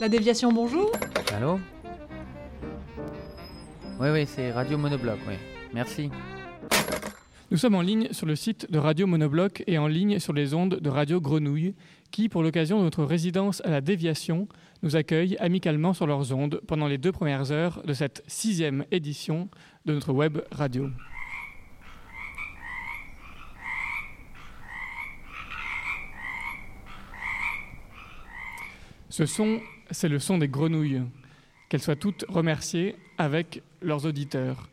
La déviation, bonjour. Allô Oui, oui, c'est Radio Monobloc, oui. Merci. Nous sommes en ligne sur le site de Radio Monobloc et en ligne sur les ondes de Radio Grenouille, qui, pour l'occasion de notre résidence à la Déviation, nous accueillent amicalement sur leurs ondes pendant les deux premières heures de cette sixième édition de notre web radio. Ce son, c'est le son des grenouilles. Qu'elles soient toutes remerciées avec leurs auditeurs.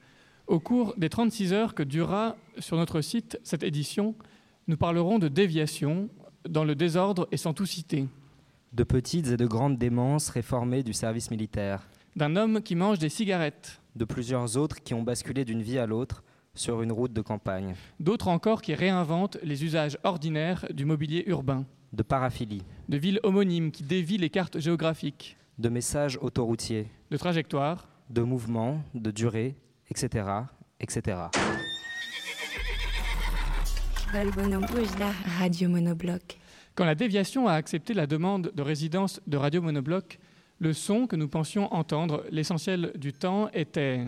Au cours des 36 heures que durera sur notre site cette édition, nous parlerons de déviation dans le désordre et sans tout citer. De petites et de grandes démences réformées du service militaire. D'un homme qui mange des cigarettes. De plusieurs autres qui ont basculé d'une vie à l'autre sur une route de campagne. D'autres encore qui réinventent les usages ordinaires du mobilier urbain. De paraphilie. De villes homonymes qui dévient les cartes géographiques. De messages autoroutiers. De trajectoires. De mouvements, de durée, etc. etc. Radio Monobloc? Quand la déviation a accepté la demande de résidence de Radio Monobloc, le son que nous pensions entendre l'essentiel du temps était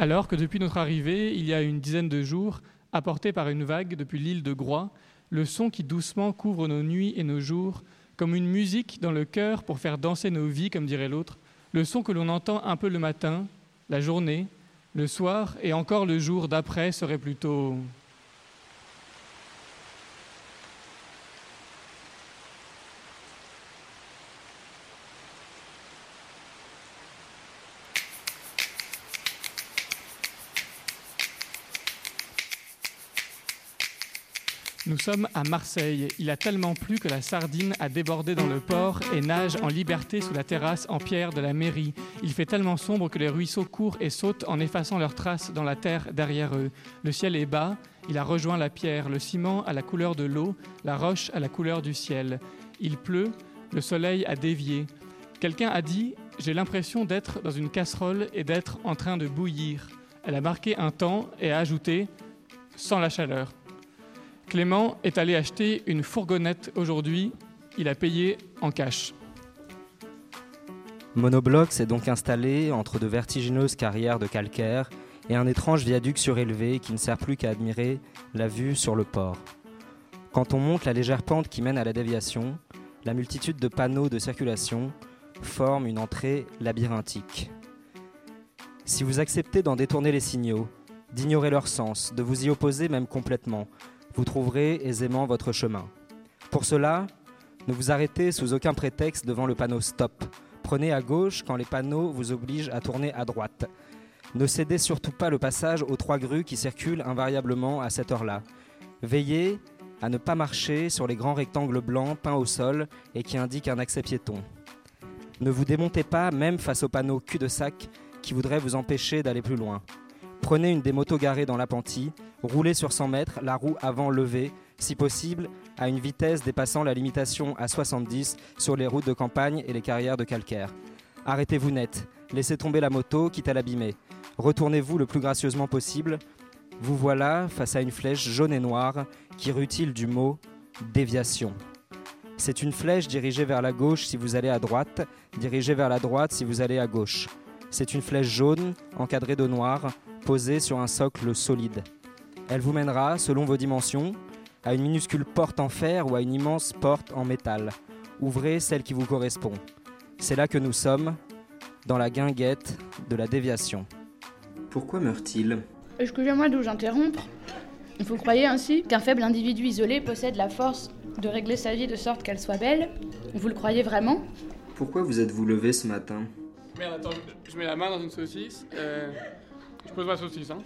Alors que depuis notre arrivée, il y a une dizaine de jours, apporté par une vague depuis l'île de Groix, le son qui doucement couvre nos nuits et nos jours, comme une musique dans le cœur pour faire danser nos vies, comme dirait l'autre, le son que l'on entend un peu le matin, la journée, le soir et encore le jour d'après serait plutôt Nous sommes à Marseille. Il a tellement plu que la sardine a débordé dans le port et nage en liberté sous la terrasse en pierre de la mairie. Il fait tellement sombre que les ruisseaux courent et sautent en effaçant leurs traces dans la terre derrière eux. Le ciel est bas, il a rejoint la pierre, le ciment à la couleur de l'eau, la roche à la couleur du ciel. Il pleut, le soleil a dévié. Quelqu'un a dit J'ai l'impression d'être dans une casserole et d'être en train de bouillir. Elle a marqué un temps et a ajouté Sans la chaleur. Clément est allé acheter une fourgonnette aujourd'hui. Il a payé en cash. Monobloc s'est donc installé entre de vertigineuses carrières de calcaire et un étrange viaduc surélevé qui ne sert plus qu'à admirer la vue sur le port. Quand on monte la légère pente qui mène à la déviation, la multitude de panneaux de circulation forme une entrée labyrinthique. Si vous acceptez d'en détourner les signaux, d'ignorer leur sens, de vous y opposer même complètement, vous trouverez aisément votre chemin. Pour cela, ne vous arrêtez sous aucun prétexte devant le panneau Stop. Prenez à gauche quand les panneaux vous obligent à tourner à droite. Ne cédez surtout pas le passage aux trois grues qui circulent invariablement à cette heure-là. Veillez à ne pas marcher sur les grands rectangles blancs peints au sol et qui indiquent un accès piéton. Ne vous démontez pas même face au panneau cul-de-sac qui voudrait vous empêcher d'aller plus loin. Prenez une des motos garées dans l'appentis, roulez sur 100 mètres, la roue avant levée, si possible, à une vitesse dépassant la limitation à 70 sur les routes de campagne et les carrières de calcaire. Arrêtez-vous net, laissez tomber la moto, quitte à l'abîmer. Retournez-vous le plus gracieusement possible. Vous voilà face à une flèche jaune et noire qui rutile du mot déviation. C'est une flèche dirigée vers la gauche si vous allez à droite, dirigée vers la droite si vous allez à gauche. C'est une flèche jaune, encadrée de noir, posée sur un socle solide. Elle vous mènera, selon vos dimensions, à une minuscule porte en fer ou à une immense porte en métal. Ouvrez celle qui vous correspond. C'est là que nous sommes, dans la guinguette de la déviation. Pourquoi meurt-il? Excusez-moi de vous interrompre. Vous croyez ainsi qu'un faible individu isolé possède la force de régler sa vie de sorte qu'elle soit belle? Vous le croyez vraiment? Pourquoi vous êtes-vous levé ce matin? Merde, attends, je mets la main dans une saucisse. Euh, je pose ma saucisse, hein.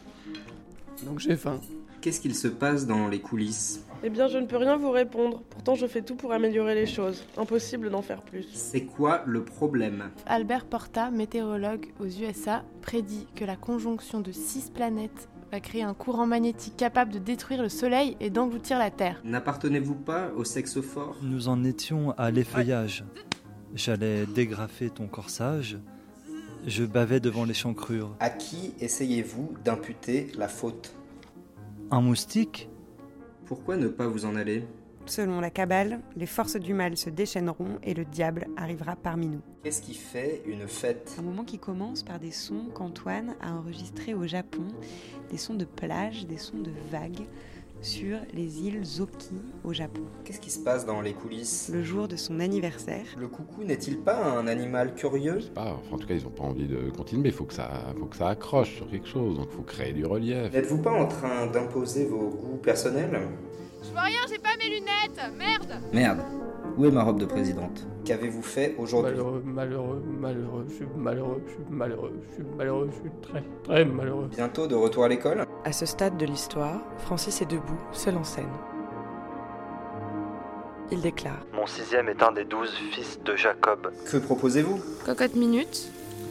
Donc j'ai faim. Qu'est-ce qu'il se passe dans les coulisses? Eh bien, je ne peux rien vous répondre. Pourtant, je fais tout pour améliorer les choses. Impossible d'en faire plus. C'est quoi le problème? Albert Porta, météorologue aux USA, prédit que la conjonction de six planètes va créer un courant magnétique capable de détruire le Soleil et d'engloutir la Terre. N'appartenez-vous pas au sexe fort Nous en étions à l'effeuillage. J'allais dégrafer ton corsage. Je bavais devant l'échancrure. À qui essayez-vous d'imputer la faute? Un moustique? Pourquoi ne pas vous en aller? Selon la Kabbale, les forces du mal se déchaîneront et le diable arrivera parmi nous. Qu'est-ce qui fait une fête? Un moment qui commence par des sons qu'Antoine a enregistrés au Japon, des sons de plage, des sons de vagues sur les îles Zoki au Japon. Qu'est-ce qui se passe dans les coulisses? Le jour de son anniversaire, Le coucou n'est-il pas un animal curieux? Pas, enfin, en tout cas, ils n'ont pas envie de continuer, mais il faut que ça, faut que ça accroche sur quelque chose, donc il faut créer du relief. N'êtes-vous pas en train d'imposer vos goûts personnels? Je vois rien, j'ai pas mes lunettes Merde Merde, où est ma robe de présidente? Qu'avez-vous fait aujourd'hui? Malheureux, malheureux, malheureux, je suis malheureux, je suis malheureux, je suis malheureux, je suis très, très malheureux. Bientôt de retour à l'école? À ce stade de l'histoire, Francis est debout, seul en scène. Il déclare Mon sixième est un des douze fils de Jacob. Que proposez-vous? Cocotte minute,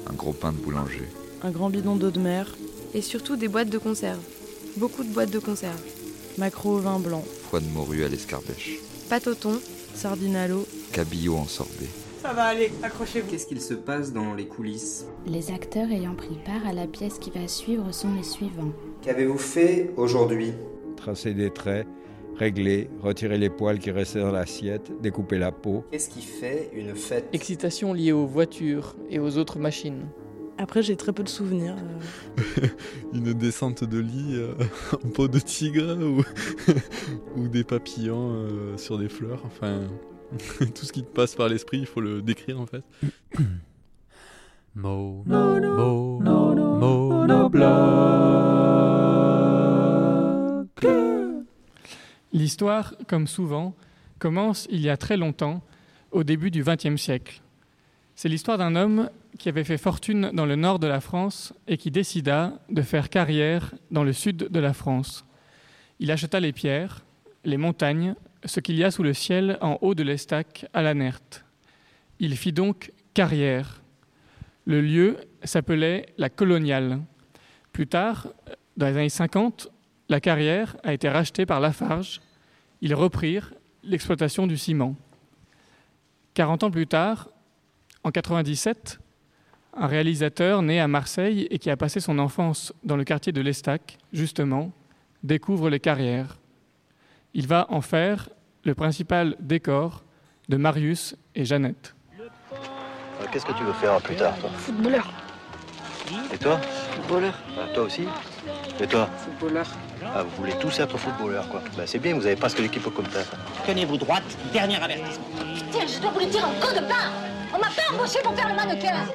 Un gros pain de boulanger. un grand bidon d'eau de mer, et surtout des boîtes de conserve. Beaucoup de boîtes de conserve. Maquereau au vin blanc, Foie de morue à l'escarpêche. Pâte au thon, sardine à l'eau. Cabillaud en sorbet. ça va aller, accrochez-vous. Qu'est-ce qu'il se passe dans les coulisses? Les acteurs ayant pris part à la pièce qui va suivre sont les suivants. Qu'avez-vous fait aujourd'hui? Tracer des traits, régler, retirer les poils qui restaient dans l'assiette, découper la peau. Qu'est-ce qui fait une fête? Excitation liée aux voitures et aux autres machines. Après, j'ai très peu de souvenirs. euh, Une descente de lit euh, en peau de tigre ou, ou des papillons euh, sur des fleurs. Enfin, tout ce qui te passe par l'esprit, il faut le décrire en fait. Mo, monobloc. L'histoire, comme souvent, commence il y a très longtemps, au début du XXe siècle. C'est l'histoire d'un homme qui avait fait fortune dans le nord de la France et qui décida de faire carrière dans le sud de la France. Il acheta les pierres, les montagnes, ce qu'il y a sous le ciel en haut de l'Estac à la Nerte. Il fit donc carrière. Le lieu s'appelait la Coloniale. Plus tard, dans les années 50, la carrière a été rachetée par Lafarge. Ils reprirent l'exploitation du ciment. 40 ans plus tard, en 97, un réalisateur né à Marseille et qui a passé son enfance dans le quartier de l'Estac, justement, découvre les carrières. Il va en faire le principal décor de Marius et Jeannette. Qu'est-ce que tu veux faire plus tard, toi? Footballeur. Et toi? Footballeur. Ah, Toi aussi? Et toi? Footballeur. Ah, vous voulez tous être footballeurs, quoi. Ben, c'est bien, vous avez presque l'équipe complète. Tenez-vous droite, dernier avertissement. Tiens, je dois vous le dire un coup de barre On m'a pas embauché pour faire le mannequin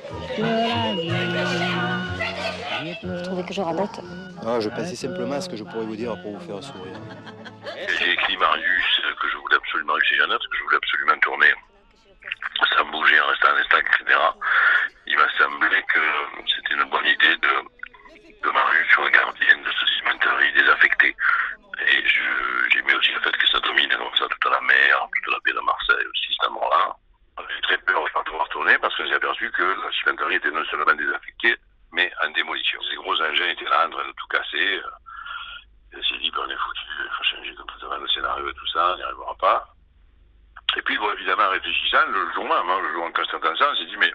Vous trouvez que je radote? Ah, je pensais simplement à ce que je pourrais vous dire pour vous faire sourire. J'ai écrit Marius, que je voulais absolument, et Jeannette, que je voulais absolument tourner sans bouger, en restant en stack, etc. Il m'a semblé que c'était une bonne idée de, de Marius sur le gardien de ce cimenterie désaffecté. Et je- j'aimais aussi le fait que ça domine comme ça toute la mer, toute la baie de Marseille aussi, cet endroit-là. J'ai très peur de ne pas pouvoir tourner parce que j'ai aperçu que la cimenterie était non seulement désaffectée, mais en démolition. Ces gros engins étaient là en train de tout casser. J'ai dit, ben, on est foutu, il faut changer complètement le scénario et tout ça, on n'y arrivera pas. Et puis, bon, évidemment, en réfléchissant, le jour même, hein, le jour en constatant ça, on s'est dit, mais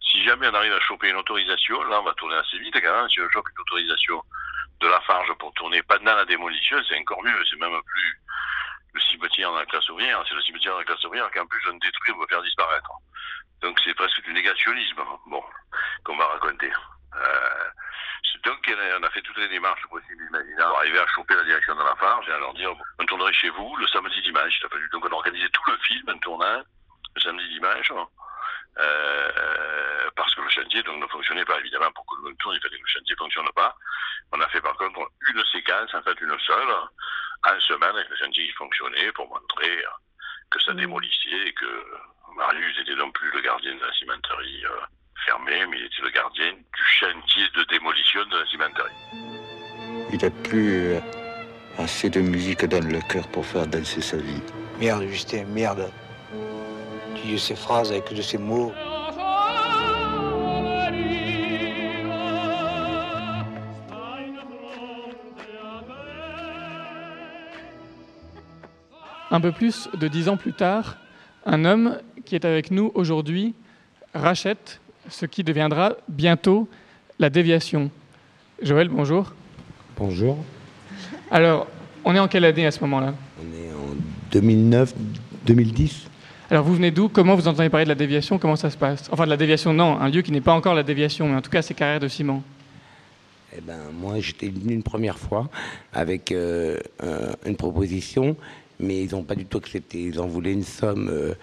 si jamais on arrive à choper une autorisation, là, on va tourner assez vite quand même. Si on chope une autorisation de la Farge pour tourner pendant la démolition, c'est encore mieux. C'est même plus le cimetière dans la classe ouvrière, c'est le cimetière dans la classe ouvrière qu'en plus on détruit, on va faire disparaître. Donc c'est presque du négationnisme, bon, qu'on va raconter. Euh, donc on a fait toutes les démarches possibles imaginables pour arriver à choper la direction de la Farge et à leur dire on tournerait chez vous le samedi dimanche. Donc on a organisé tout le film en tournant le samedi dimanche. Euh, parce que le chantier ne fonctionnait pas évidemment pour que le tourne, il fallait que le chantier ne fonctionne pas. On a fait par contre une séquence, en fait une seule, en semaine avec le chantier qui fonctionnait pour montrer que ça démolissait et que Marius n'était non plus le gardien de la cimenterie euh, fermée, mais il était le gardien du chantier de démolition de la cimenterie. Il n'a plus euh, assez de musique dans le cœur pour faire danser sa vie. Merde, Justin, merde. Tu dis ces phrases avec de ces mots. Un peu plus de dix ans plus tard, un homme qui est avec nous aujourd'hui rachète ce qui deviendra bientôt la déviation. Joël, bonjour. Bonjour. Alors, On est en quelle année à ce moment-là? On est en 2009, 2010. Alors vous venez d'où? Comment vous entendez parler de la déviation? Comment ça se passe? Enfin de la déviation, non, un lieu qui n'est pas encore la déviation, mais en tout cas c'est carrières de ciment. Eh ben, moi, j'étais venu une première fois avec euh, euh, une proposition, mais ils n'ont pas du tout accepté. Ils en voulaient une somme euh,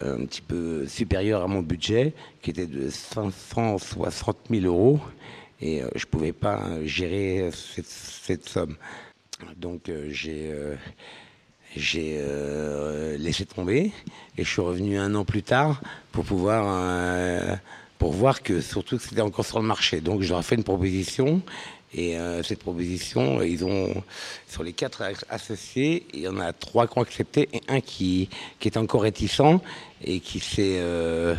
un petit peu supérieure à mon budget, qui était de 560 000 euros, et je ne pouvais pas gérer cette, somme. Donc j'ai j'ai laissé tomber et je suis revenu un an plus tard pour pouvoir pour voir que surtout que c'était encore sur le marché. Donc je leur ai fait une proposition et euh, cette proposition, ils ont sur les quatre associés, il y en a trois qui ont accepté et un qui, qui est encore réticent et qui s'est euh,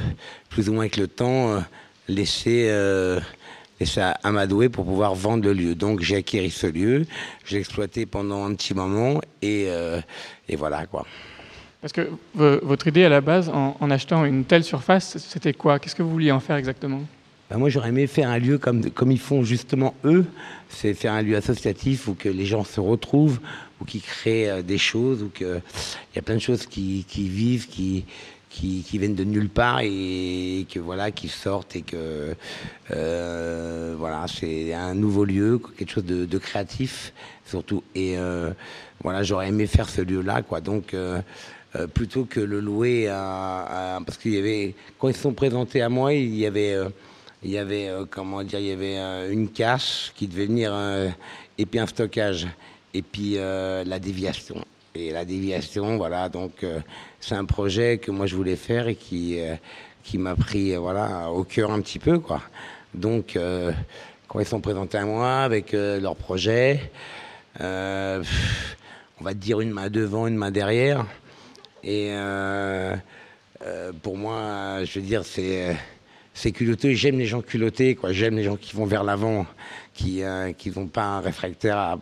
plus ou moins avec le temps euh, laissé laissé amadouer pour pouvoir vendre le lieu. Donc j'ai acquis ce lieu, j'ai exploité pendant un petit moment et, et voilà quoi. Parce que votre idée à la base, en, achetant une telle surface, c'était quoi? Qu'est-ce que vous vouliez en faire exactement? Ben Moi, j'aurais aimé faire un lieu comme, comme ils font justement eux. C'est faire un lieu associatif où que les gens se retrouvent, ou qui créent euh, des choses, où il y a plein de choses qui, qui vivent, qui, qui, viennent de nulle part et que voilà qui sortent et que euh, voilà c'est un nouveau lieu quelque chose de, créatif surtout et euh, voilà j'aurais aimé faire ce lieu là quoi donc plutôt que le louer à, parce qu'il y avait quand ils sont présentés à moi il y avait il y avait euh, comment dire il y avait une cache qui devait venir et puis un stockage. Et puis la déviation. Et la déviation voilà donc c'est un projet que moi je voulais faire et qui qui m'a pris voilà au cœur un petit peu quoi. Donc quand ils sont présentés à moi avec leur projet on va dire une main devant une main derrière. Et euh, euh, pour moi, je veux dire, c'est c'est culotté. J'aime les gens culottés, quoi. J'aime les gens qui vont vers l'avant, qui euh, qui pas un réfractaire à,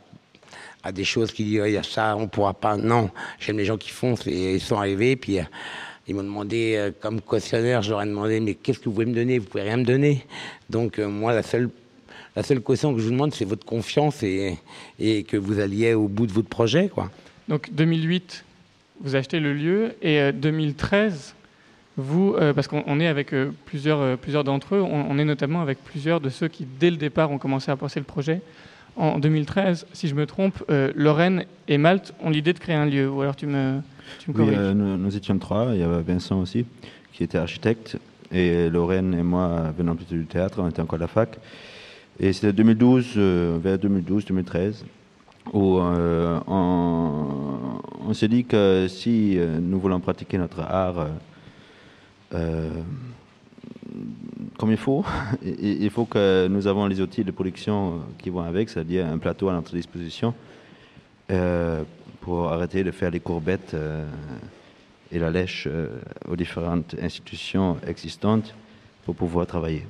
à des choses qui disent il y a ça, on pourra pas. Non, j'aime les gens qui foncent et ils sont arrivés. Puis ils m'ont demandé comme cautionnaire, je leur ai demandé mais qu'est-ce que vous pouvez me donner? Vous pouvez rien me donner. Donc moi la seule la seule caution que je vous demande c'est votre confiance et et que vous alliez au bout de votre projet, quoi. Donc 2008, vous achetez le lieu et 2013, euh, vous, euh, parce qu'on est avec euh, plusieurs, plusieurs d'entre eux, on, est notamment avec plusieurs de ceux qui, dès le départ, ont commencé à penser le projet. En 2013, si je me trompe, Lorraine et Malte ont l'idée de créer un lieu. Ou alors tu me, tu me oui, nous, étions trois. Il y avait Vincent aussi, qui était architecte. Et Lorraine et moi, venant plutôt du théâtre, on était encore à la fac. Et c'était 2012, vers 2012-2013 où euh, on, s'est dit que si euh, nous voulons pratiquer notre art euh, comme il faut, il faut que nous avons les outils de production qui vont avec, c'est-à-dire un plateau à notre disposition pour arrêter de faire les courbettes et la lèche aux différentes institutions existantes pour pouvoir travailler.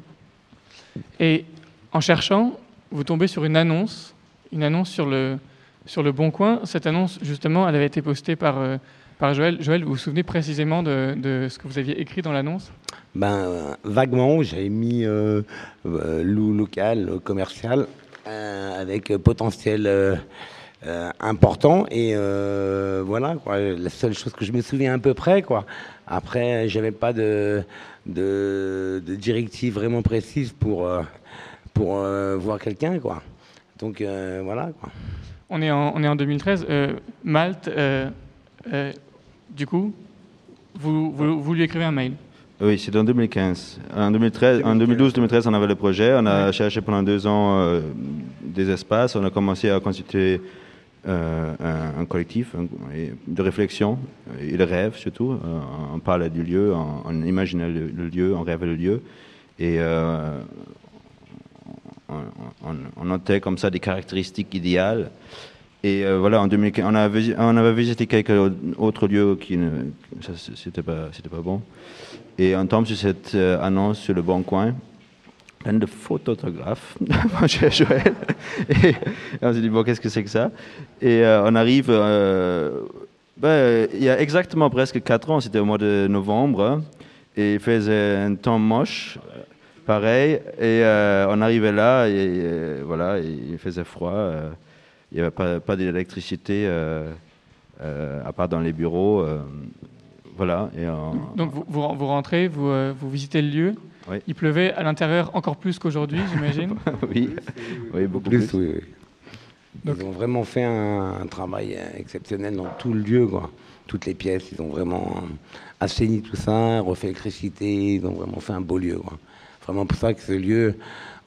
Et en cherchant, vous tombez sur une annonce une annonce sur le, sur le Bon Coin. Cette annonce, justement, elle avait été postée par, euh, par Joël. Joël, vous vous souvenez précisément de, de ce que vous aviez écrit dans l'annonce? Ben, Vaguement, j'avais mis euh, euh loup local, commercial, euh, avec potentiel important. Et voilà, quoi, la seule chose que je me souviens à peu près. Quoi. Après, j'avais pas de, de, de, directive vraiment précise pour, pour voir quelqu'un. quoi. Donc euh, voilà. Quoi. On, est en, on est en 2013. Euh, Malte, euh, du coup, vous, vous, lui écrivez un mail oui, c'est en 2015. En, 2013, en 2012-2013, on avait le projet. On a cherché pendant deux ans des espaces. On a commencé à constituer un, collectif de réflexion et de rêve surtout. on parlait du lieu, on, imaginait le, lieu, on rêvait le lieu. Et on, notait comme ça des caractéristiques idéales. Et euh, voilà, en 2015, on, avait, on avait visité quelques autres lieux qui ne, c'était pas, pas bon. Et on tombe sur cette euh, annonce sur le Bon Coin, plein de photographes, j'ai Joël. Et, on s'est dit, bon, qu'est-ce que c'est que ça? Et euh, on arrive, ben, il y a exactement presque 4 ans, c'était au mois de novembre, et il faisait un temps moche pareil. Et on arrivait là, et, voilà, il faisait froid. Il n'y avait pas, pas d'électricité euh, euh, à part dans les bureaux. euh, voilà. Et, Donc vous, vous, rentrez, vous, euh, vous visitez le lieu. Oui. Il pleuvait à l'intérieur encore plus qu'aujourd'hui, j'imagine. oui, oui, beaucoup plus, plus. oui, oui. Ils ont vraiment fait un, un travail exceptionnel dans tout le lieu, quoi. Toutes les pièces, ils ont vraiment assaini tout ça, refait l'électricité, ils ont vraiment fait un beau lieu, quoi. Vraiment pour ça que ce lieu,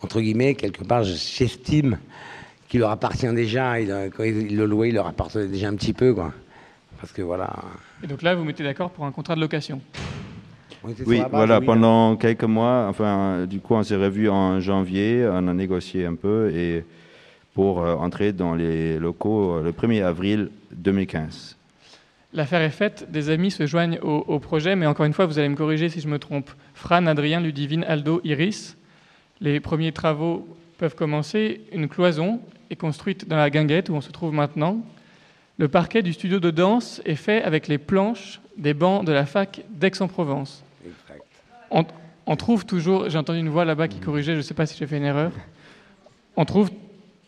entre guillemets, quelque part, j'estime qu'il leur appartient déjà. Il, quand ils le louaient, il leur appartenait déjà un petit peu, quoi. Parce que voilà. Et donc là, vous mettez d'accord pour un contrat de location. Oui, voilà, pendant quelques mois, enfin, du coup, on s'est revu en janvier, on a négocié un peu et pour euh, entrer dans les locaux euh, le 1er avril 2015. L'affaire est faite, des amis se joignent au, au projet, mais encore une fois, vous allez me corriger si je me trompe. Fran, Adrien, Ludivine, Aldo, Iris, les premiers travaux peuvent commencer. Une cloison est construite dans la guinguette où on se trouve maintenant. Le parquet du studio de danse est fait avec les planches des bancs de la fac d'Aix-en-Provence. On, on trouve toujours, j'ai entendu une voix là-bas qui corrigeait, je ne sais pas si j'ai fait une erreur. On trouve,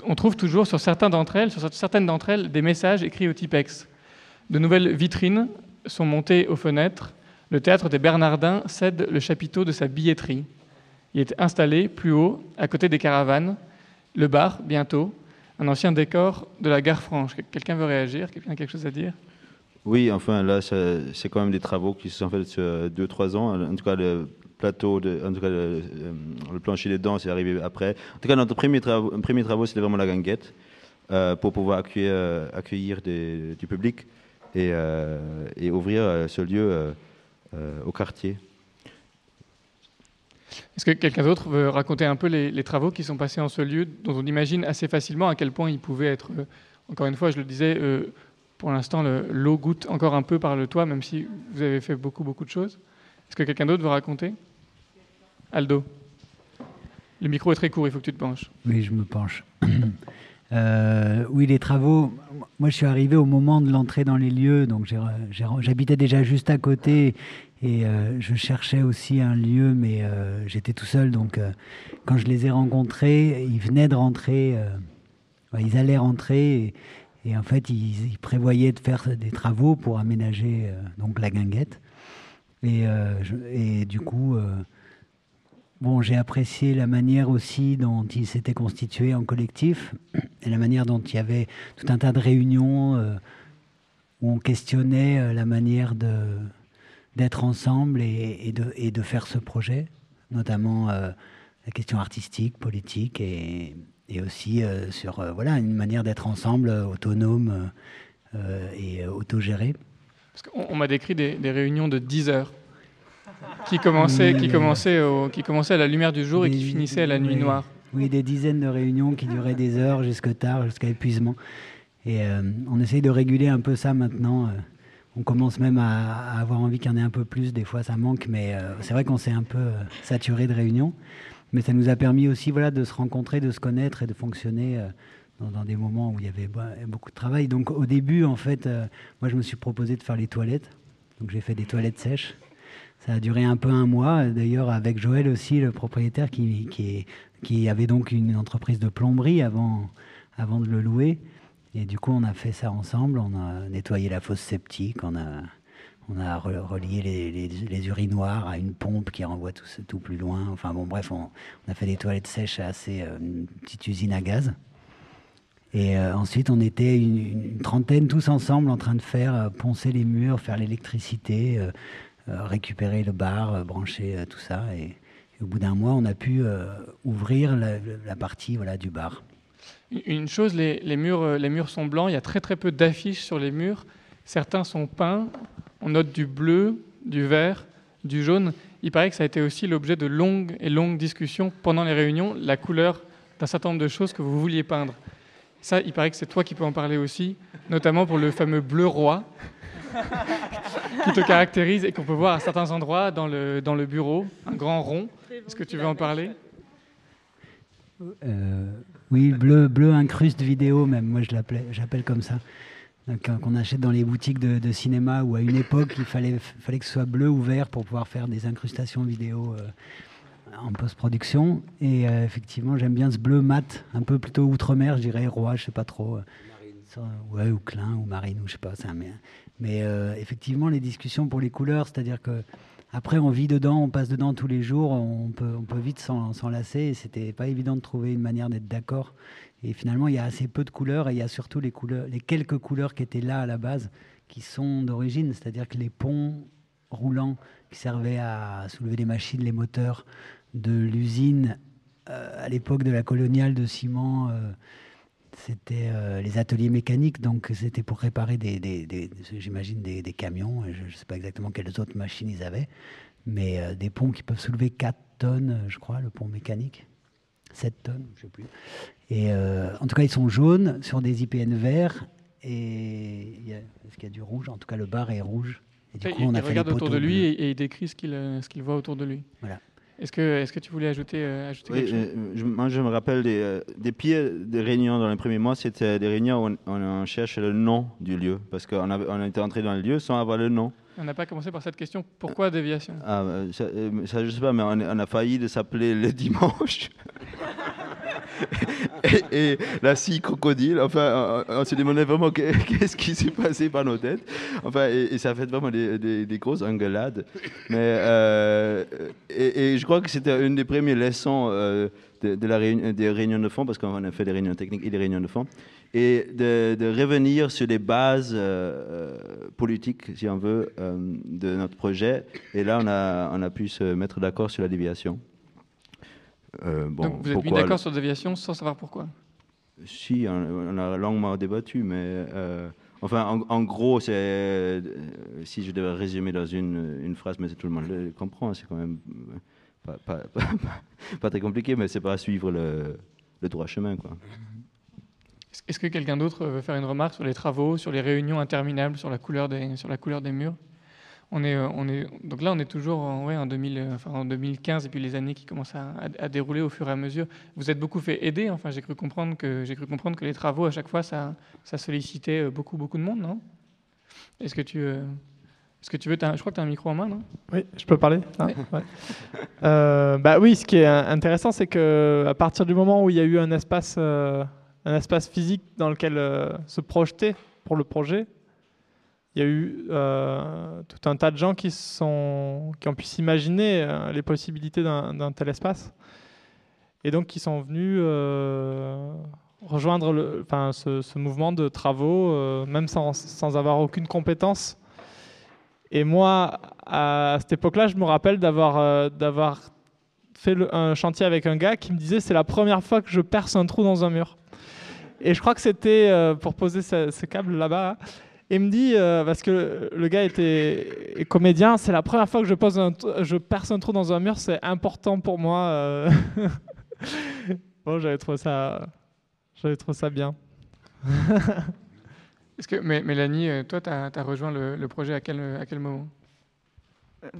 on trouve toujours sur certains d'entre elles, sur certaines d'entre elles, des messages écrits au Tipex. De nouvelles vitrines sont montées aux fenêtres. Le théâtre des Bernardins cède le chapiteau de sa billetterie. Il est installé plus haut, à côté des caravanes. Le bar, bientôt. Un ancien décor de la gare franche. Quelqu'un veut réagir? Quelqu'un a quelque chose à dire? Oui, enfin là, c'est quand même des travaux qui se sont faits sur 2-3 ans. En tout cas, le plateau, en tout cas, le, euh, plancher des dents, c'est arrivé après. En tout cas, notre premier travaux, premier travaux c'était vraiment la ganguette euh, pour pouvoir accueillir, euh, du public et, euh, ouvrir euh, ce lieu euh, euh, au quartier. Est-ce que quelqu'un d'autre veut raconter un peu les, travaux qui sont passés en ce lieu, dont on imagine assez facilement à quel point ils pouvaient être, euh, encore une fois, je le disais, euh, pour l'instant, le- l'eau goûte encore un peu par le toit, même si vous avez fait beaucoup, beaucoup de choses. Est-ce que quelqu'un d'autre veut raconter? Aldo. Le micro est très court, il faut que tu te penches. Oui, je me penche. Euh, oui, les travaux. Moi, je suis arrivé au moment de l'entrée dans les lieux, donc j'habitais déjà juste à côté et euh, je cherchais aussi un lieu, mais euh, j'étais tout seul. Donc, euh, quand je les ai rencontrés, ils venaient de rentrer, ils allaient rentrer et, en fait, ils, ils prévoyaient de faire des travaux pour aménager donc la guinguette. Et, et du coup. Bon, j'ai apprécié la manière aussi dont il s'était constitué en collectif et la manière dont il y avait tout un tas de réunions où on questionnait la manière de d'être ensemble et, et de, et de faire ce projet, notamment euh, la question artistique, politique et, et aussi euh, sur euh, voilà une manière d'être ensemble, autonome et autogéré. Parce on m'a décrit des, des réunions de 10 heures qui commençaient, qui commençaient, au- qui commençaient à la lumière du jour et qui finissaient à la nuit noire. Oui, des dizaines de réunions qui duraient des heures jusque tard, jusqu'à épuisement. Et on essaye de réguler un peu ça maintenant. On commence même à, avoir envie qu'il y en ait un peu plus. Des fois, ça manque, mais euh, c'est vrai qu'on s'est un peu euh, saturé de réunions. Mais ça nous a permis aussi voilà, de se rencontrer, de se connaître et de fonctionner euh, dans, des moments où il y avait beaucoup de travail. Donc au début, en fait, moi, je me suis proposé de faire les toilettes. Donc j'ai fait des toilettes sèches. Ça a duré un peu un mois, d'ailleurs avec Joël aussi, le propriétaire, qui, avait donc une entreprise de plomberie avant de le louer. Et du coup, on a fait ça ensemble, on a nettoyé la fosse septique, on a, on a re- relié les, les- urinoirs à une pompe qui renvoie tout, tout plus loin. Enfin bon, bref, on, a fait des toilettes sèches assez, euh, une petite usine à gaz. Et euh, ensuite, on était une, trentaine tous ensemble en train de faire euh, poncer les murs, faire l'électricité, récupérer le bar, brancher tout ça. Et, au bout d'un mois, on a pu ouvrir la, la partie voilà, du bar. Une chose, les, les murs, euh, les murs sont blancs, il y a très très peu d'affiches sur les murs. Certains sont peints, on note du bleu, du vert, du jaune. Il paraît que ça a été aussi l'objet de longues et longues discussions pendant les réunions, la couleur d'un certain nombre de choses que vous vouliez peindre. Ça, il paraît que c'est toi qui peux en parler aussi, notamment pour le fameux bleu roi, qui te caractérise et qu'on peut voir à certains endroits dans le, dans le bureau, un grand rond. Est-ce que tu veux en parler? Euh, oui, bleu, bleu incruste vidéo même, moi je l'appelais, j'appelle comme ça. Euh, qu'on achète dans les boutiques de, de cinéma où à une époque il fallait, fallait que ce soit bleu ou vert pour pouvoir faire des incrustations vidéo. euh. en post-production. Et euh, effectivement, j'aime bien ce bleu mat, un peu plutôt outre-mer, je dirais, roi, je sais pas trop. Ça, ouais, ou Klein, ou Marine, ou je sais pas. Ça, mais mais euh, effectivement, les discussions pour les couleurs, c'est-à-dire que après, on vit dedans, on passe dedans tous les jours, on peut, vite s'en lasser. Et c'était pas évident de trouver une manière d'être d'accord. Et finalement, il y a assez peu de couleurs, et il y a surtout les quelques couleurs qui étaient là à la base, qui sont d'origine. C'est-à-dire que les ponts roulants qui servaient à soulever les machines, les moteurs de l'usine euh, à l'époque de la coloniale de ciment. euh, c'était euh, les ateliers mécaniques, donc c'était pour réparer des, des- des- j'imagine des, des camions. Je ne sais pas exactement quelles autres machines ils avaient, mais euh, des ponts qui peuvent soulever 4 tonnes, je crois, le pont mécanique. 7 tonnes, je ne sais plus. Et euh, en tout cas, ils sont jaunes sur des IPN verts. Et il y a- est-ce qu'il y a du rouge? En tout cas, le bar est rouge. Et du coup, il, on a il fait regarde autour de lui et, et il décrit ce qu'il ce qu'il voit autour de lui. Voilà. Est-ce que, est que tu voulais ajouter, euh, ajouter Oui, quelque chose? euh, je- moi je me rappelle des, euh, des pieds des réunions dans les premiers mois, c'était des réunions où on, on cherchait le nom du lieu, parce qu'on on était entré dans le lieu sans avoir le nom. On n'a pas commencé par cette question. Pourquoi déviation? Ah, euh, ça, ça, je sais pas, mais on, on a failli de s'appeler le dimanche. et, la scie crocodile, enfin, on, se demandait vraiment que- qu'est-ce qui s'est passé par nos têtes. Enfin, et, ça a fait vraiment des, des- des grosses engueulades. Mais, euh, et, je crois que c'était une des premières leçons euh, de, la des réunions de fond, parce qu'on a fait des réunions techniques et des réunions de fond, et de, revenir sur les bases euh, politiques, si on veut, de notre projet. Et là, on a, on a pu se mettre d'accord sur la déviation. Euh, bon, Donc vous êtes mis d'accord sur la déviation sans savoir pourquoi Si, on, on a longuement débattu, mais euh, enfin, en, en gros, c'est euh, si je devais résumer dans une, une phrase, mais tout le monde le comprend, c'est quand même pas, pas- pas- pas très compliqué, mais c'est pas suivre le, le droit chemin, quoi. Est-ce- Est-ce que quelqu'un d'autre veut faire une remarque sur les travaux, sur les réunions interminables, sur la couleur des, sur la couleur des murs? On est, euh, on est, donc là, on est toujours en, ouais, en, 2000, euh, enfin, en 2015 et puis les années qui commencent à, dérouler au fur et à mesure. Vous êtes beaucoup fait aider. Enfin, j'ai cru comprendre que j'ai cru comprendre que les travaux à chaque fois, ça, ça sollicitait euh, beaucoup, beaucoup de monde, non? Est-ce que tu, est-ce que tu veux Je crois que tu as un micro en main, non? Oui, je peux parler ouais. Euh, bah oui, ce qui est intéressant, c'est que à partir du moment où il y a eu un espace, euh, un espace physique dans lequel euh, se projeter pour le projet, il y a eu euh, tout un tas de gens qui, sont, qui ont pu s'imaginer euh, les possibilités d'un tel espace, et donc qui sont venus euh, rejoindre ce, mouvement de travaux, même sans, sans avoir aucune compétence. Et moi, à cette époque-là, je me rappelle d'avoir fait un chantier avec un gars qui me disait c'est la première fois que je perce un trou dans un mur. Et je crois que c'était pour poser ce, câble là-bas. Et il me dit, euh, parce que le gars était comédien, c'est la première fois que je, pose un, je perce un trou dans un mur, c'est important pour moi. euh. bon, j'avais trouvé ça, j'avais trouvé ça bien. Est-ce que, mais, Mélanie, euh, toi, tu as, rejoint le, le projet à quel, à quel moment?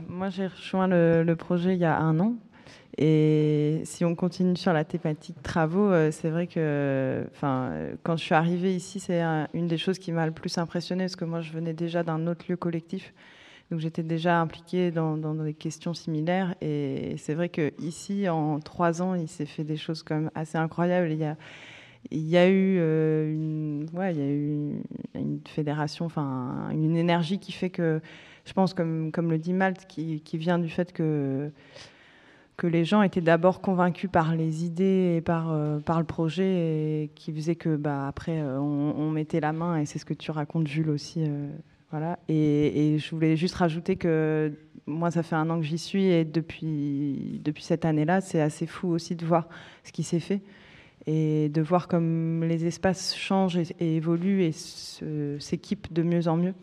Moi, j'ai rejoint le, le projet il y a un an. Et si on continue sur la thématique travaux, euh, c'est vrai que enfin, quand je suis arrivée ici, c'est un- une des choses qui m'a le plus impressionnée parce que moi, je venais déjà d'un autre lieu collectif. Donc j'étais déjà impliquée dans, des questions similaires. Et c'est vrai qu'ici, en trois ans, il s'est fait des choses quand assez incroyables. Il y a, il y a eu, euh, une, ouais, il y a eu une fédération, enfin une énergie qui fait que, je pense, comme, comme le dit Malte, qui vient du fait que que les gens étaient d'abord convaincus par les idées et par, euh, par le projet et qui faisait que bah, après euh, on, mettait la main et c'est ce que tu racontes Jules aussi euh, voilà. Et, je voulais juste rajouter que moi ça fait un an que j'y suis et depuis depuis cette année là c'est assez fou aussi de voir ce qui s'est fait et de voir comme les espaces changent et, évoluent et s'équipent de mieux en mieux.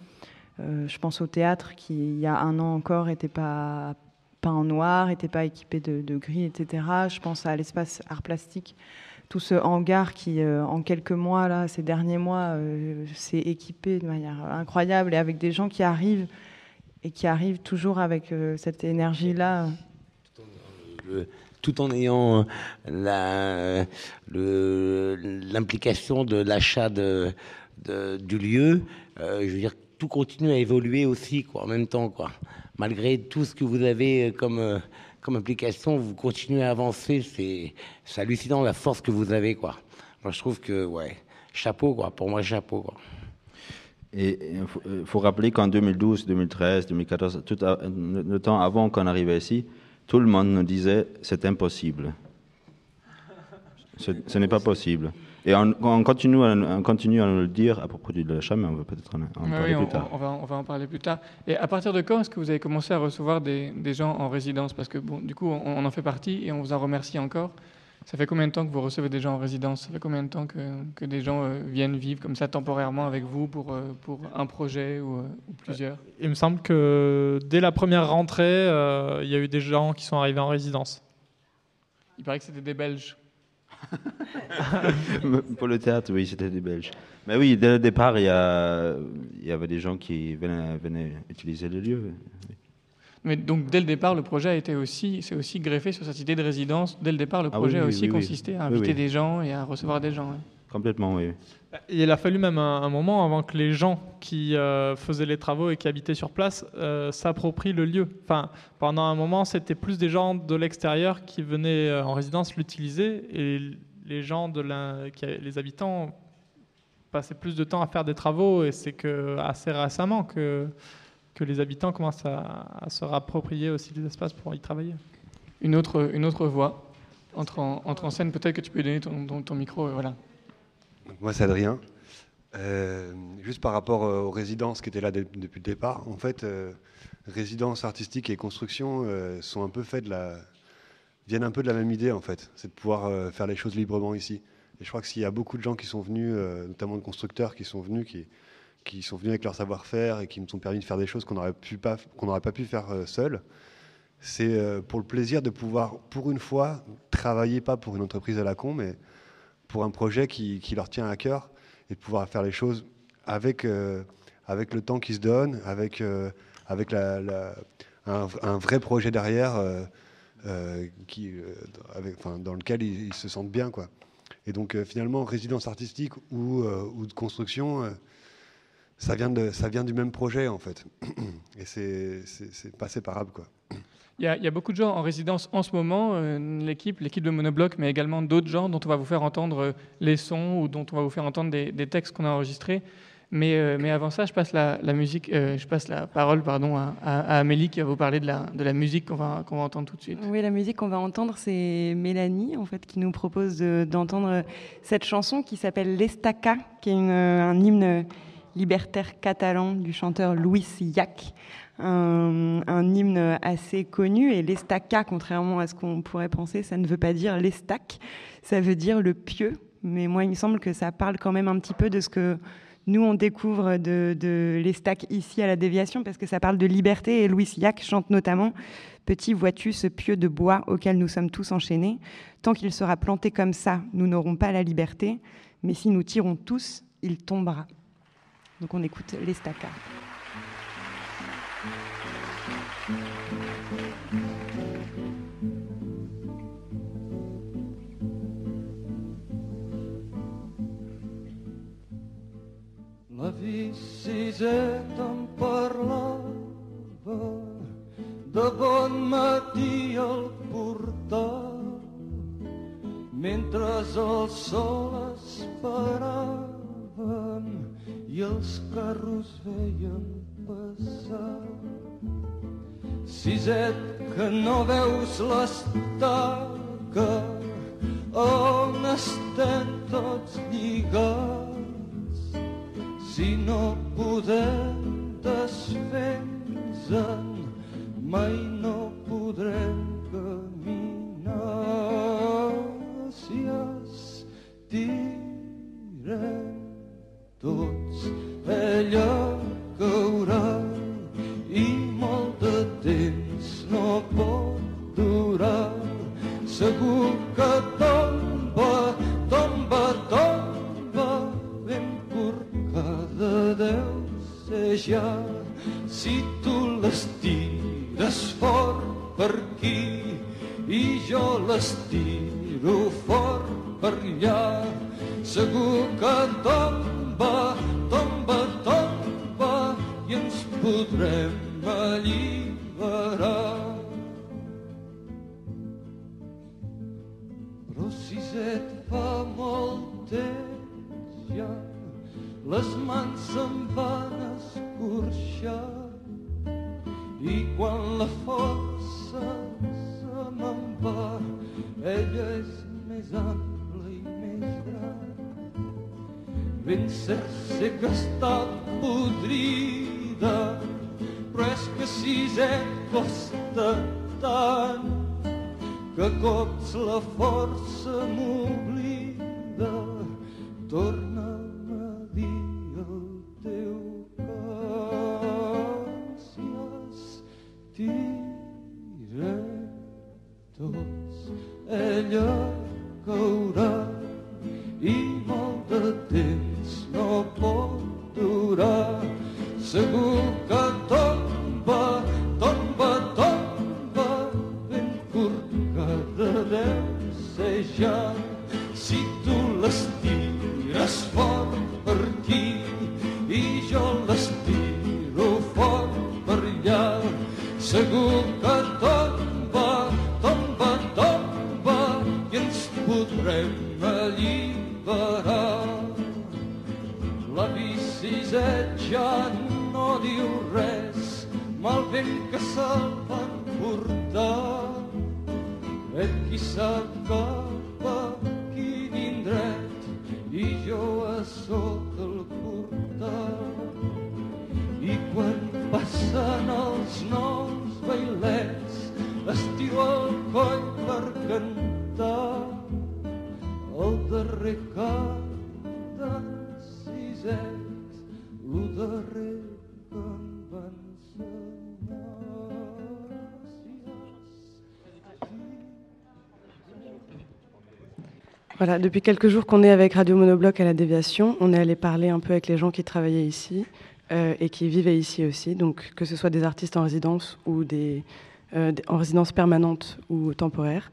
Je pense au théâtre qui il y a un an encore n'était pas pas en noir, n'était pas équipé de, gris, etc. Je pense à l'espace art plastique, tout ce hangar qui, euh, en quelques mois, là, ces derniers mois, euh, s'est équipé de manière incroyable et avec des gens qui arrivent et qui arrivent toujours avec euh, cette énergie-là. tout en ayant euh, l'implication de l'achat de, du lieu, je veux dire, tout continue à évoluer aussi, quoi, en même temps, quoi. Malgré tout ce que vous avez euh, comme, euh, comme application, vous continuez à avancer. C'est hallucinant la force que vous avez, quoi. Moi, je trouve que, ouais, chapeau, quoi. Pour moi, chapeau. Et il faut, euh, rappeler qu'en 2012, 2013, 2014, tout le temps avant qu'on arrive ici, tout le monde nous disait c'est impossible. Ce n'est pas possible. Et on, on continue à, on continue à nous le dire à propos du Lachat, mais on va peut-être en, en Ouais, parler oui, on, plus tard. on va, on va en parler plus tard. Et à partir de quand est-ce que vous avez commencé à recevoir des, des gens en résidence? Parce que bon, du coup, on, on en fait partie et on vous en remercie encore. Ça fait combien de temps que vous recevez des gens en résidence? Ça fait combien de temps que, que des gens euh, viennent vivre comme ça temporairement avec vous pour, euh, pour un projet ou, euh, ou plusieurs? Il me semble que dès la première rentrée, euh, il y a eu des gens qui sont arrivés en résidence. Il paraît que c'était des Belges. Pour le théâtre, oui, c'était des Belges. Mais oui, dès le départ, il y, a, il y avait des gens qui venaient, venaient utiliser le lieu. Mais donc dès le départ, le projet a été aussi, c'est aussi greffé sur cette idée de résidence. Dès le départ, le Ah oui, projet a aussi oui, oui. consisté à inviter des gens et à recevoir des gens. Complètement, oui. Il a fallu même un, moment avant que les gens qui euh, faisaient les travaux et qui habitaient sur place euh, s'approprient le lieu. Enfin, pendant un moment, c'était plus des gens de l'extérieur qui venaient euh, en résidence l'utiliser et les gens les habitants passaient plus de temps à faire des travaux et c'est que assez récemment que les habitants commencent à, se rapproprier aussi des espaces pour y travailler. Une autre, une voix entre en, scène. Peut-être que tu peux donner ton, ton, micro. Voilà. Moi, c'est Adrien. Euh, juste par rapport euh, aux résidences qui étaient là de- depuis le départ, en fait, euh, résidences artistiques et construction euh, sont un peu de la, viennent un peu de la même idée en fait, c'est de pouvoir euh, faire les choses librement ici. Et je crois que s'il y a beaucoup de gens qui sont venus, notamment de constructeurs qui sont venus, qui, qui sont venus avec leur savoir-faire et qui nous ont permis de faire des choses qu'on n'aurait pas, pas pu faire seul. C'est pour le plaisir de pouvoir, pour une fois, travailler pas pour une entreprise à la con, mais pour un projet qui, leur tient à cœur et de pouvoir faire les choses avec, euh, avec le temps qui se donne, avec, euh, avec un, vrai projet derrière euh, qui, dans lequel ils, se sentent bien. Quoi. Et donc finalement, résidence artistique ou, ou de construction, ça, vient de, ça vient du même projet en fait. Et c'est pas séparable. Quoi. Il y, a, beaucoup de gens en résidence en ce moment, euh, l'équipe, l'équipe de Monobloc, mais également d'autres gens dont on va vous faire entendre euh, les sons ou dont on va vous faire entendre des, textes qu'on a enregistrés. Mais, euh, mais avant ça, je passe la, musique, je passe la parole pardon, à, Amélie qui va vous parler de la, de la musique qu'on va, qu'on va entendre tout de suite. Oui, la musique qu'on va entendre, c'est Mélanie, en fait, qui nous propose de- d'entendre cette chanson qui s'appelle L'Estaca, qui est un hymne libertaire catalan du chanteur Luis Llach. Un, hymne assez connu. Et l'Estaca, contrairement à ce qu'on pourrait penser, ça ne veut pas dire l'estac, ça veut dire le pieu. Mais moi, il me semble que ça parle quand même un petit peu de ce que nous, on découvre de, de l'estac ici à la déviation, parce que ça parle de liberté. Et Louis Llach chante notamment Petit, vois-tu ce pieu de bois auquel nous sommes tous enchaînés? Tant qu'il sera planté comme ça, nous n'aurons pas la liberté, mais si nous tirons tous, il tombera. Donc on écoute l'estaca. Viciseta em parlava de bon matí al portal mentre el sol esperaven i els carros veien passar. Siset, que no veus l'estaca on estem tots lligats poder desfer-nos-en mai que està podrida però és que sisè costa tant que cops la força m'oblida torna'm a dir el teu cos i estira tots. Ella caurà i molt de temps pot durar segur que tomba, tomba, tomba ben corcada deu ser ja sun Voilà, depuis quelques jours qu'on est avec Radio Monobloc à la Déviation, on est allé parler un peu avec les gens qui travaillaient ici euh, et qui vivaient ici aussi, donc que ce soit des artistes en résidence ou des, euh, en résidence permanente ou temporaire.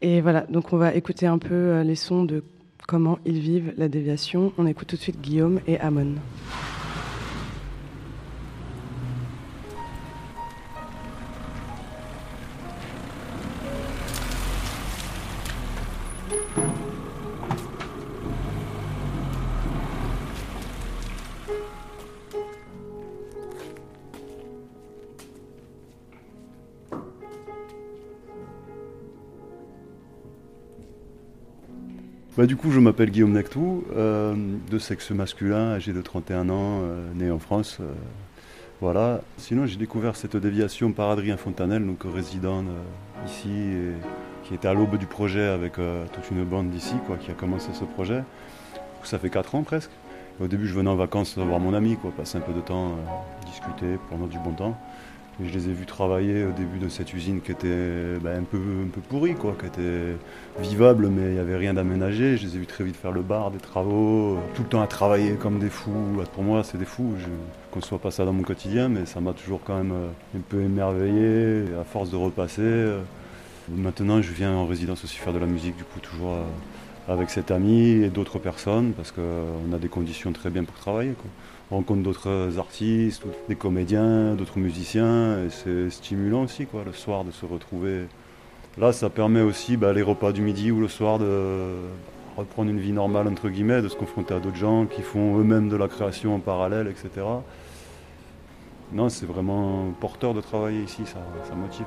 Et voilà, donc on va écouter un peu euh, les sons de comment ils vivent la déviation. On écoute tout de suite Guillaume et Amon. Bah, du coup, je m'appelle Guillaume Nectou, euh, de sexe masculin, âgé de 31 ans, euh, né en France. euh, voilà. Sinon, j'ai découvert cette déviation par Adrien Fontanel, donc résident ici, qui était à l'aube du projet avec toute une bande d'ici, quoi, qui a commencé ce projet. Ça fait 4 ans presque. Au début, je venais en vacances voir mon ami, quoi, passer un peu de temps, discuter, prendre du bon temps. Je les ai vus travailler au début de cette usine qui était ben, un, peu, un peu pourrie, quoi, qui était vivable, mais il n'y avait rien d'aménagé. Je les ai vus très vite faire le bar, des travaux, euh, tout le temps à travailler comme des fous. Pour moi, c'est des fous. Je ne conçois pas ça dans mon quotidien, mais ça m'a toujours quand même euh, un peu émerveillé. À force de repasser, euh, maintenant, je viens en résidence aussi faire de la musique, du coup, toujours avec cet ami et d'autres personnes, parce qu'on a des conditions très bien pour travailler. On rencontre d'autres artistes, des comédiens, d'autres musiciens, et c'est stimulant aussi, quoi, le soir, de se retrouver. Là, ça permet aussi bah, les repas du midi ou le soir de reprendre une vie normale, entre guillemets, de se confronter à d'autres gens qui font eux-mêmes de la création en parallèle, etc. Non, c'est vraiment porteur de travailler ici, ça, ça motive.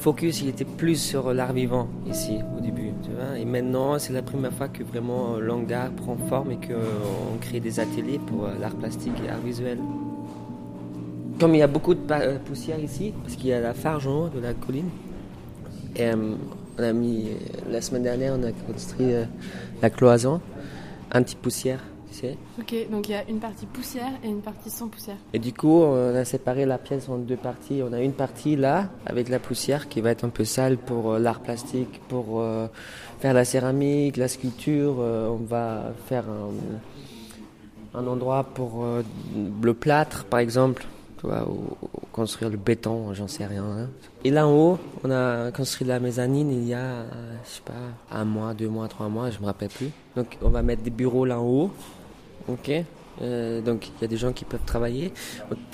Focus il était plus sur l'art vivant ici au début. Et maintenant, c'est la première fois que vraiment euh, l'hangar prend forme et qu'on crée des ateliers pour euh, l'art plastique et l'art visuel. Comme il y a beaucoup de euh, poussière ici, parce qu'il y a la farge en haut de la colline, et euh, on a mis, la semaine dernière, on a construit euh, la cloison, anti-poussière tu sais. Ok, donc il y a une partie poussière et une partie sans poussière. Et du coup, on a séparé la pièce en deux parties. On a une partie là, avec la poussière, qui va être un peu sale pour euh, l'art plastique, pour euh, faire la céramique, la sculpture. Euh, on va faire un, un endroit pour euh, le plâtre, par exemple, tu vois, ou, ou construire le béton, j'en sais rien. hein. Et là en haut, on a construit la mezzanine il y a, je sais pas, un mois, deux mois, trois mois, je me rappelle plus. Donc on va mettre des bureaux là en haut. Ok. Euh, donc il y a des gens qui peuvent travailler.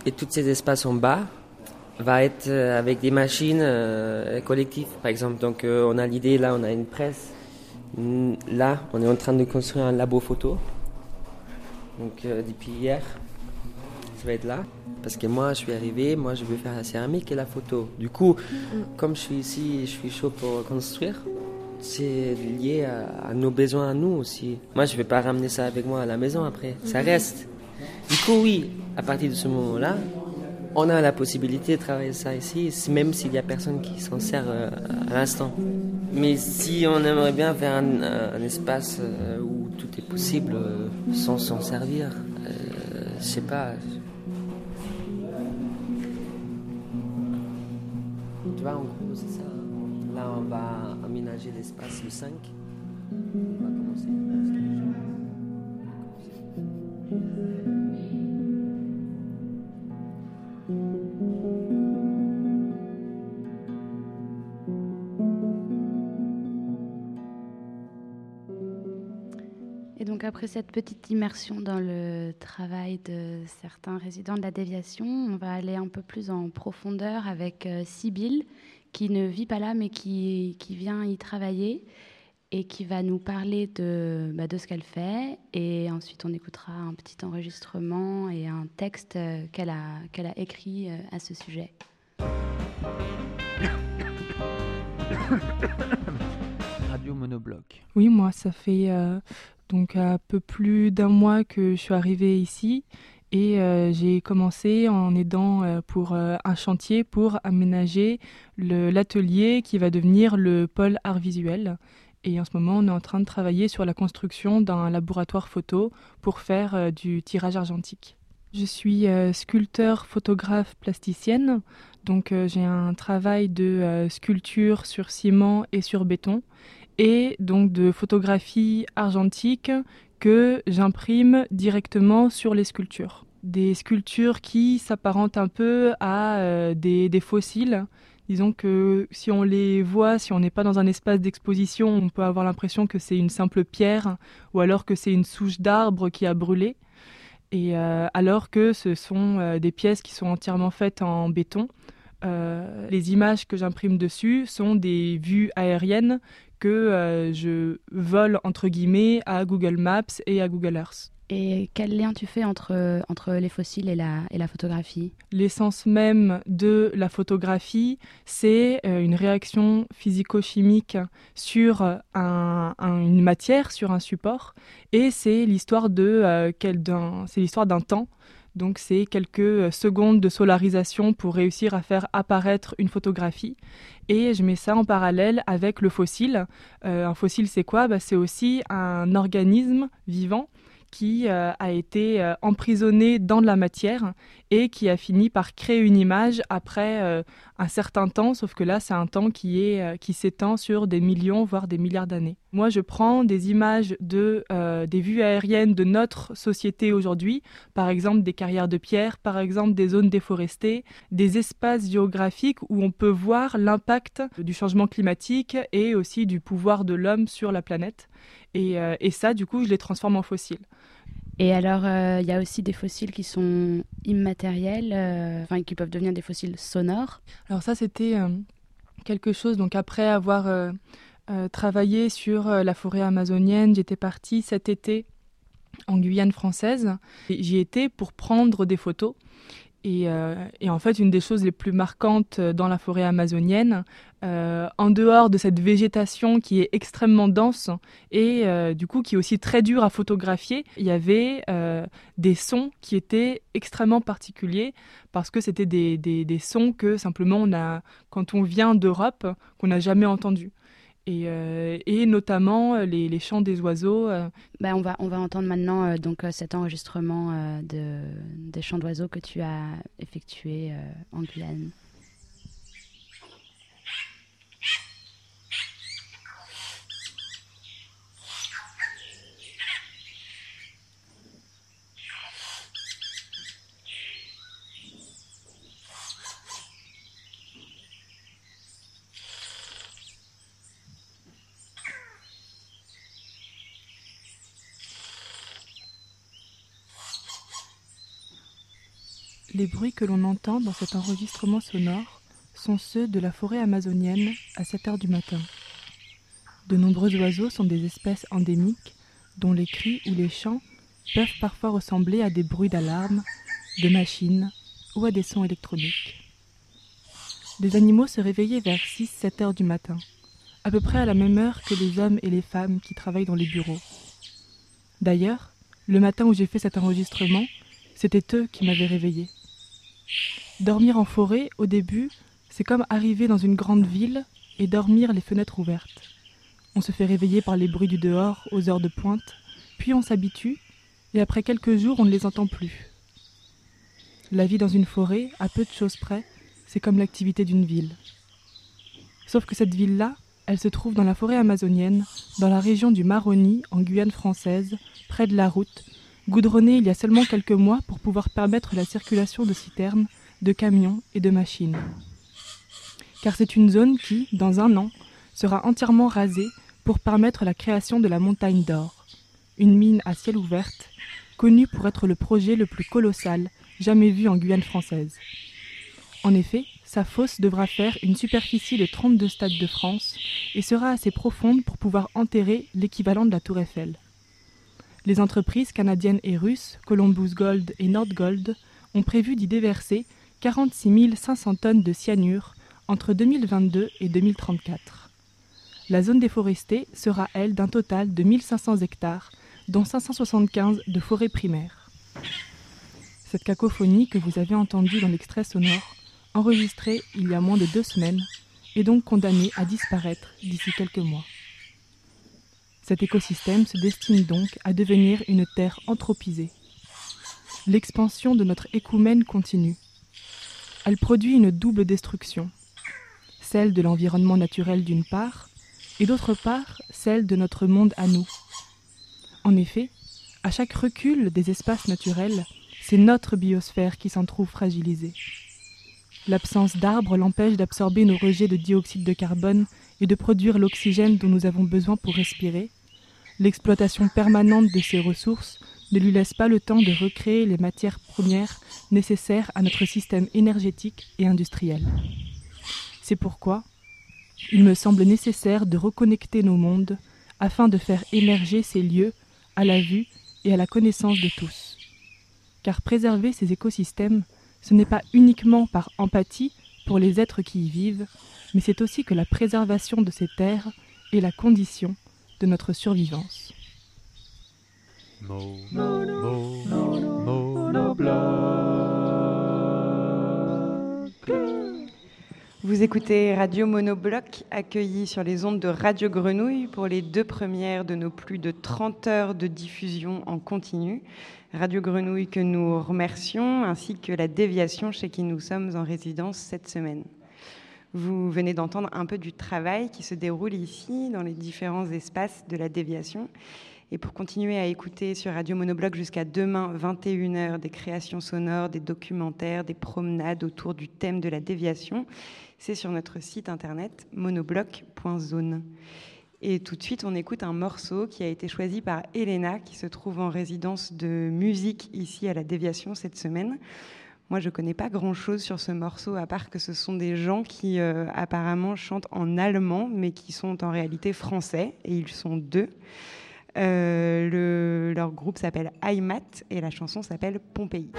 Et tous ces espaces en bas va être euh, avec des machines euh, collectives, par exemple. Donc euh, on a l'idée là, on a une presse. Mm, Là, on est en train de construire un labo photo. Donc depuis hier, ça va être là. Parce que moi, je suis arrivé, moi, je veux faire la céramique et la photo. Du coup, comme je suis ici, je suis chaud pour construire. C'est lié à, à nos besoins à nous aussi. Moi, je vais pas ramener ça avec moi à la maison après. Ça reste. Du coup, oui, à partir de ce moment-là, on a la possibilité de travailler ça ici, même s'il y a personne qui s'en sert euh, à l'instant. Mais si on aimerait bien faire un, un espace euh, où tout est possible euh, sans s'en servir, je sais pas. Tu vois, en on va aménager l'espace le 5. On va commencer. Et donc après cette petite immersion dans le travail de certains résidents de la déviation, on va aller un peu plus en profondeur avec euh, Sybille, qui ne vit pas là mais qui, qui vient y travailler et qui va nous parler de, bah, de ce qu'elle fait. Et ensuite on écoutera un petit enregistrement et un texte euh, qu'elle a, qu'elle a écrit euh, à ce sujet. Radio Monobloc. Oui, moi, ça fait euh, donc un peu plus d'un mois que je suis arrivée ici et euh, j'ai commencé en aidant euh, pour euh, un chantier pour aménager l'atelier qui va devenir le pôle art visuel. Et en ce moment, on est en train de travailler sur la construction d'un laboratoire photo pour faire du tirage argentique. Je suis sculpteur, photographe, plasticienne. Donc j'ai un travail de sculpture sur ciment et sur béton et donc de photographie argentique que j'imprime directement sur les sculptures. Des sculptures qui s'apparentent un peu à euh, des, des fossiles. Disons que si on les voit, si on n'est pas dans un espace d'exposition, on peut avoir l'impression que c'est une simple pierre ou alors que c'est une souche d'arbre qui a brûlé. Et euh, alors que ce sont euh, des pièces qui sont entièrement faites en béton. Euh, les images que j'imprime dessus sont des vues aériennes que euh, je vole entre guillemets à Google Maps et à Google Earth. Et quel lien tu fais entre, entre les fossiles et la, et la photographie? L'essence même de la photographie, c'est euh, une réaction physico-chimique sur un- un- une matière, sur un support, et c'est l'histoire d'un temps. Donc c'est quelques euh, secondes de solarisation pour réussir à faire apparaître une photographie. Et je mets ça en parallèle avec le fossile. Euh, un fossile, c'est quoi? Bah, C'est aussi un organisme vivant qui euh, a été emprisonné dans de la matière et qui a fini par créer une image après euh, un certain temps, sauf que là, c'est un temps qui est euh, qui s'étend sur des millions, voire des milliards d'années. Moi, je prends des images de euh, des vues aériennes de notre société aujourd'hui, par exemple des carrières de pierre, par exemple des zones déforestées, des espaces géographiques où on peut voir l'impact du changement climatique et aussi du pouvoir de l'homme sur la planète. Et, et ça, du coup, je les transforme en fossiles. Et alors, euh, il y a aussi des fossiles qui sont immatériels, euh, enfin qui peuvent devenir des fossiles sonores. Alors ça, c'était euh, quelque chose. Donc après avoir travaillé sur la forêt amazonienne, j'étais partie cet été en Guyane française. J'y étais pour prendre des photos. Et, euh, et en fait, une des choses les plus marquantes euh, dans la forêt amazonienne, euh, en dehors de cette végétation qui est extrêmement dense et du coup qui est aussi très dure à photographier, il y avait des sons qui étaient extrêmement particuliers parce que c'était des sons que simplement on a, quand on vient d'Europe, qu'on n'a jamais entendus. Et, euh, et notamment les, les, chants des oiseaux. Ben, on, va, on va entendre maintenant donc, cet enregistrement de, des chants d'oiseaux que tu as effectué en Guyane. Les bruits que l'on entend dans cet enregistrement sonore sont ceux de la forêt amazonienne à 7 heures du matin. De nombreux oiseaux sont des espèces endémiques dont les cris ou les chants peuvent parfois ressembler à des bruits d'alarme, de machines ou à des sons électroniques. Les animaux se réveillaient vers 6-7 heures du matin, à peu près à la même heure que les hommes et les femmes qui travaillent dans les bureaux. D'ailleurs, le matin où j'ai fait cet enregistrement, c'était eux qui m'avaient réveillé. Dormir en forêt, au début, c'est comme arriver dans une grande ville et dormir les fenêtres ouvertes. On se fait réveiller par les bruits du dehors aux heures de pointe, puis on s'habitue, et après quelques jours on ne les entend plus. La vie dans une forêt, à peu de choses près, c'est comme l'activité d'une ville. Sauf que cette ville-là, elle se trouve dans la forêt amazonienne, dans la région du Maroni, en Guyane française, près de la route, goudronné il y a seulement quelques mois pour pouvoir permettre la circulation de citernes, de camions et de machines. Car c'est une zone qui, dans un an, sera entièrement rasée pour permettre la création de la montagne d'or, une mine à ciel ouvert, connue pour être le projet le plus colossal jamais vu en Guyane française. En effet, sa fosse devra faire une superficie de 32 stades de France et sera assez profonde pour pouvoir enterrer l'équivalent de la tour Eiffel. Les entreprises canadiennes et russes, Columbus Gold et Nordgold, ont prévu d'y déverser 46 500 tonnes de cyanure entre 2022 et 2034. La zone déforestée sera, elle, d'un total de 1500 hectares, dont 575 de forêt primaire. Cette cacophonie que vous avez entendue dans l'extrait sonore, enregistrée il y a moins de deux semaines, est donc condamnée à disparaître d'ici quelques mois. Cet écosystème se destine donc à devenir une terre anthropisée. L'expansion de notre écoumène continue. Elle produit une double destruction, celle de l'environnement naturel d'une part, et d'autre part celle de notre monde à nous. En effet, à chaque recul des espaces naturels, c'est notre biosphère qui s'en trouve fragilisée. L'absence d'arbres l'empêche d'absorber nos rejets de dioxyde de carbone et de produire l'oxygène dont nous avons besoin pour respirer, L'exploitation permanente de ces ressources ne lui laisse pas le temps de recréer les matières premières nécessaires à notre système énergétique et industriel. C'est pourquoi il me semble nécessaire de reconnecter nos mondes afin de faire émerger ces lieux à la vue et à la connaissance de tous. Car préserver ces écosystèmes, ce n'est pas uniquement par empathie pour les êtres qui y vivent, mais c'est aussi que la préservation de ces terres est la condition de notre survivance. Vous écoutez Radio Monobloc, accueilli sur les ondes de Radio Grenouille pour les deux premières de nos plus de 30 heures de diffusion en continu. Radio Grenouille que nous remercions, ainsi que la déviation chez qui nous sommes en résidence cette semaine. Vous venez d'entendre un peu du travail qui se déroule ici dans les différents espaces de la déviation. Et pour continuer à écouter sur Radio Monobloc jusqu'à demain, 21h, des créations sonores, des documentaires, des promenades autour du thème de la déviation, c'est sur notre site internet monobloc.zone. Et tout de suite, on écoute un morceau qui a été choisi par Elena, qui se trouve en résidence de musique ici à la déviation cette semaine. Moi, je ne connais pas grand-chose sur ce morceau, à part que ce sont des gens qui euh, apparemment chantent en allemand, mais qui sont en réalité français, et ils sont deux. Euh, leur groupe s'appelle Heimat, et la chanson s'appelle Pompéi.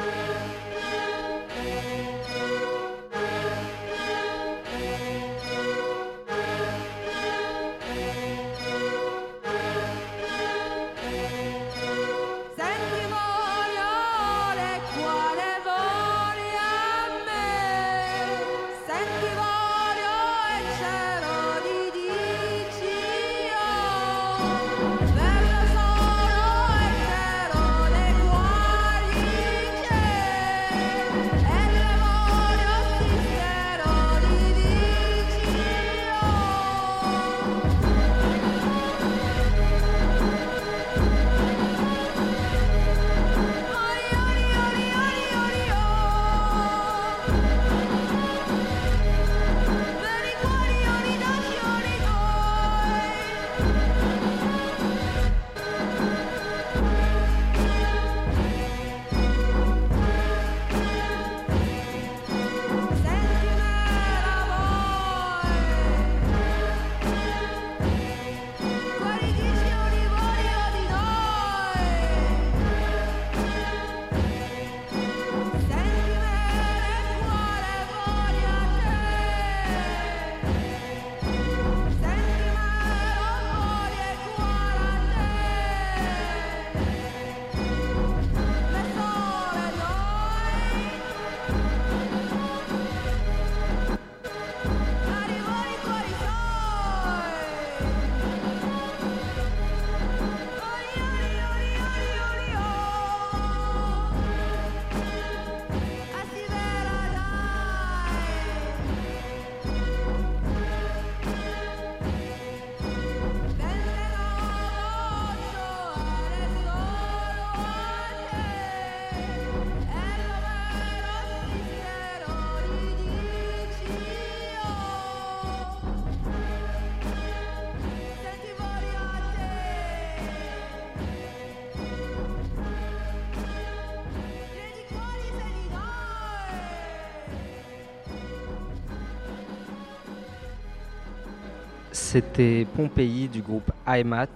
C'était Pompéi du groupe IMAT.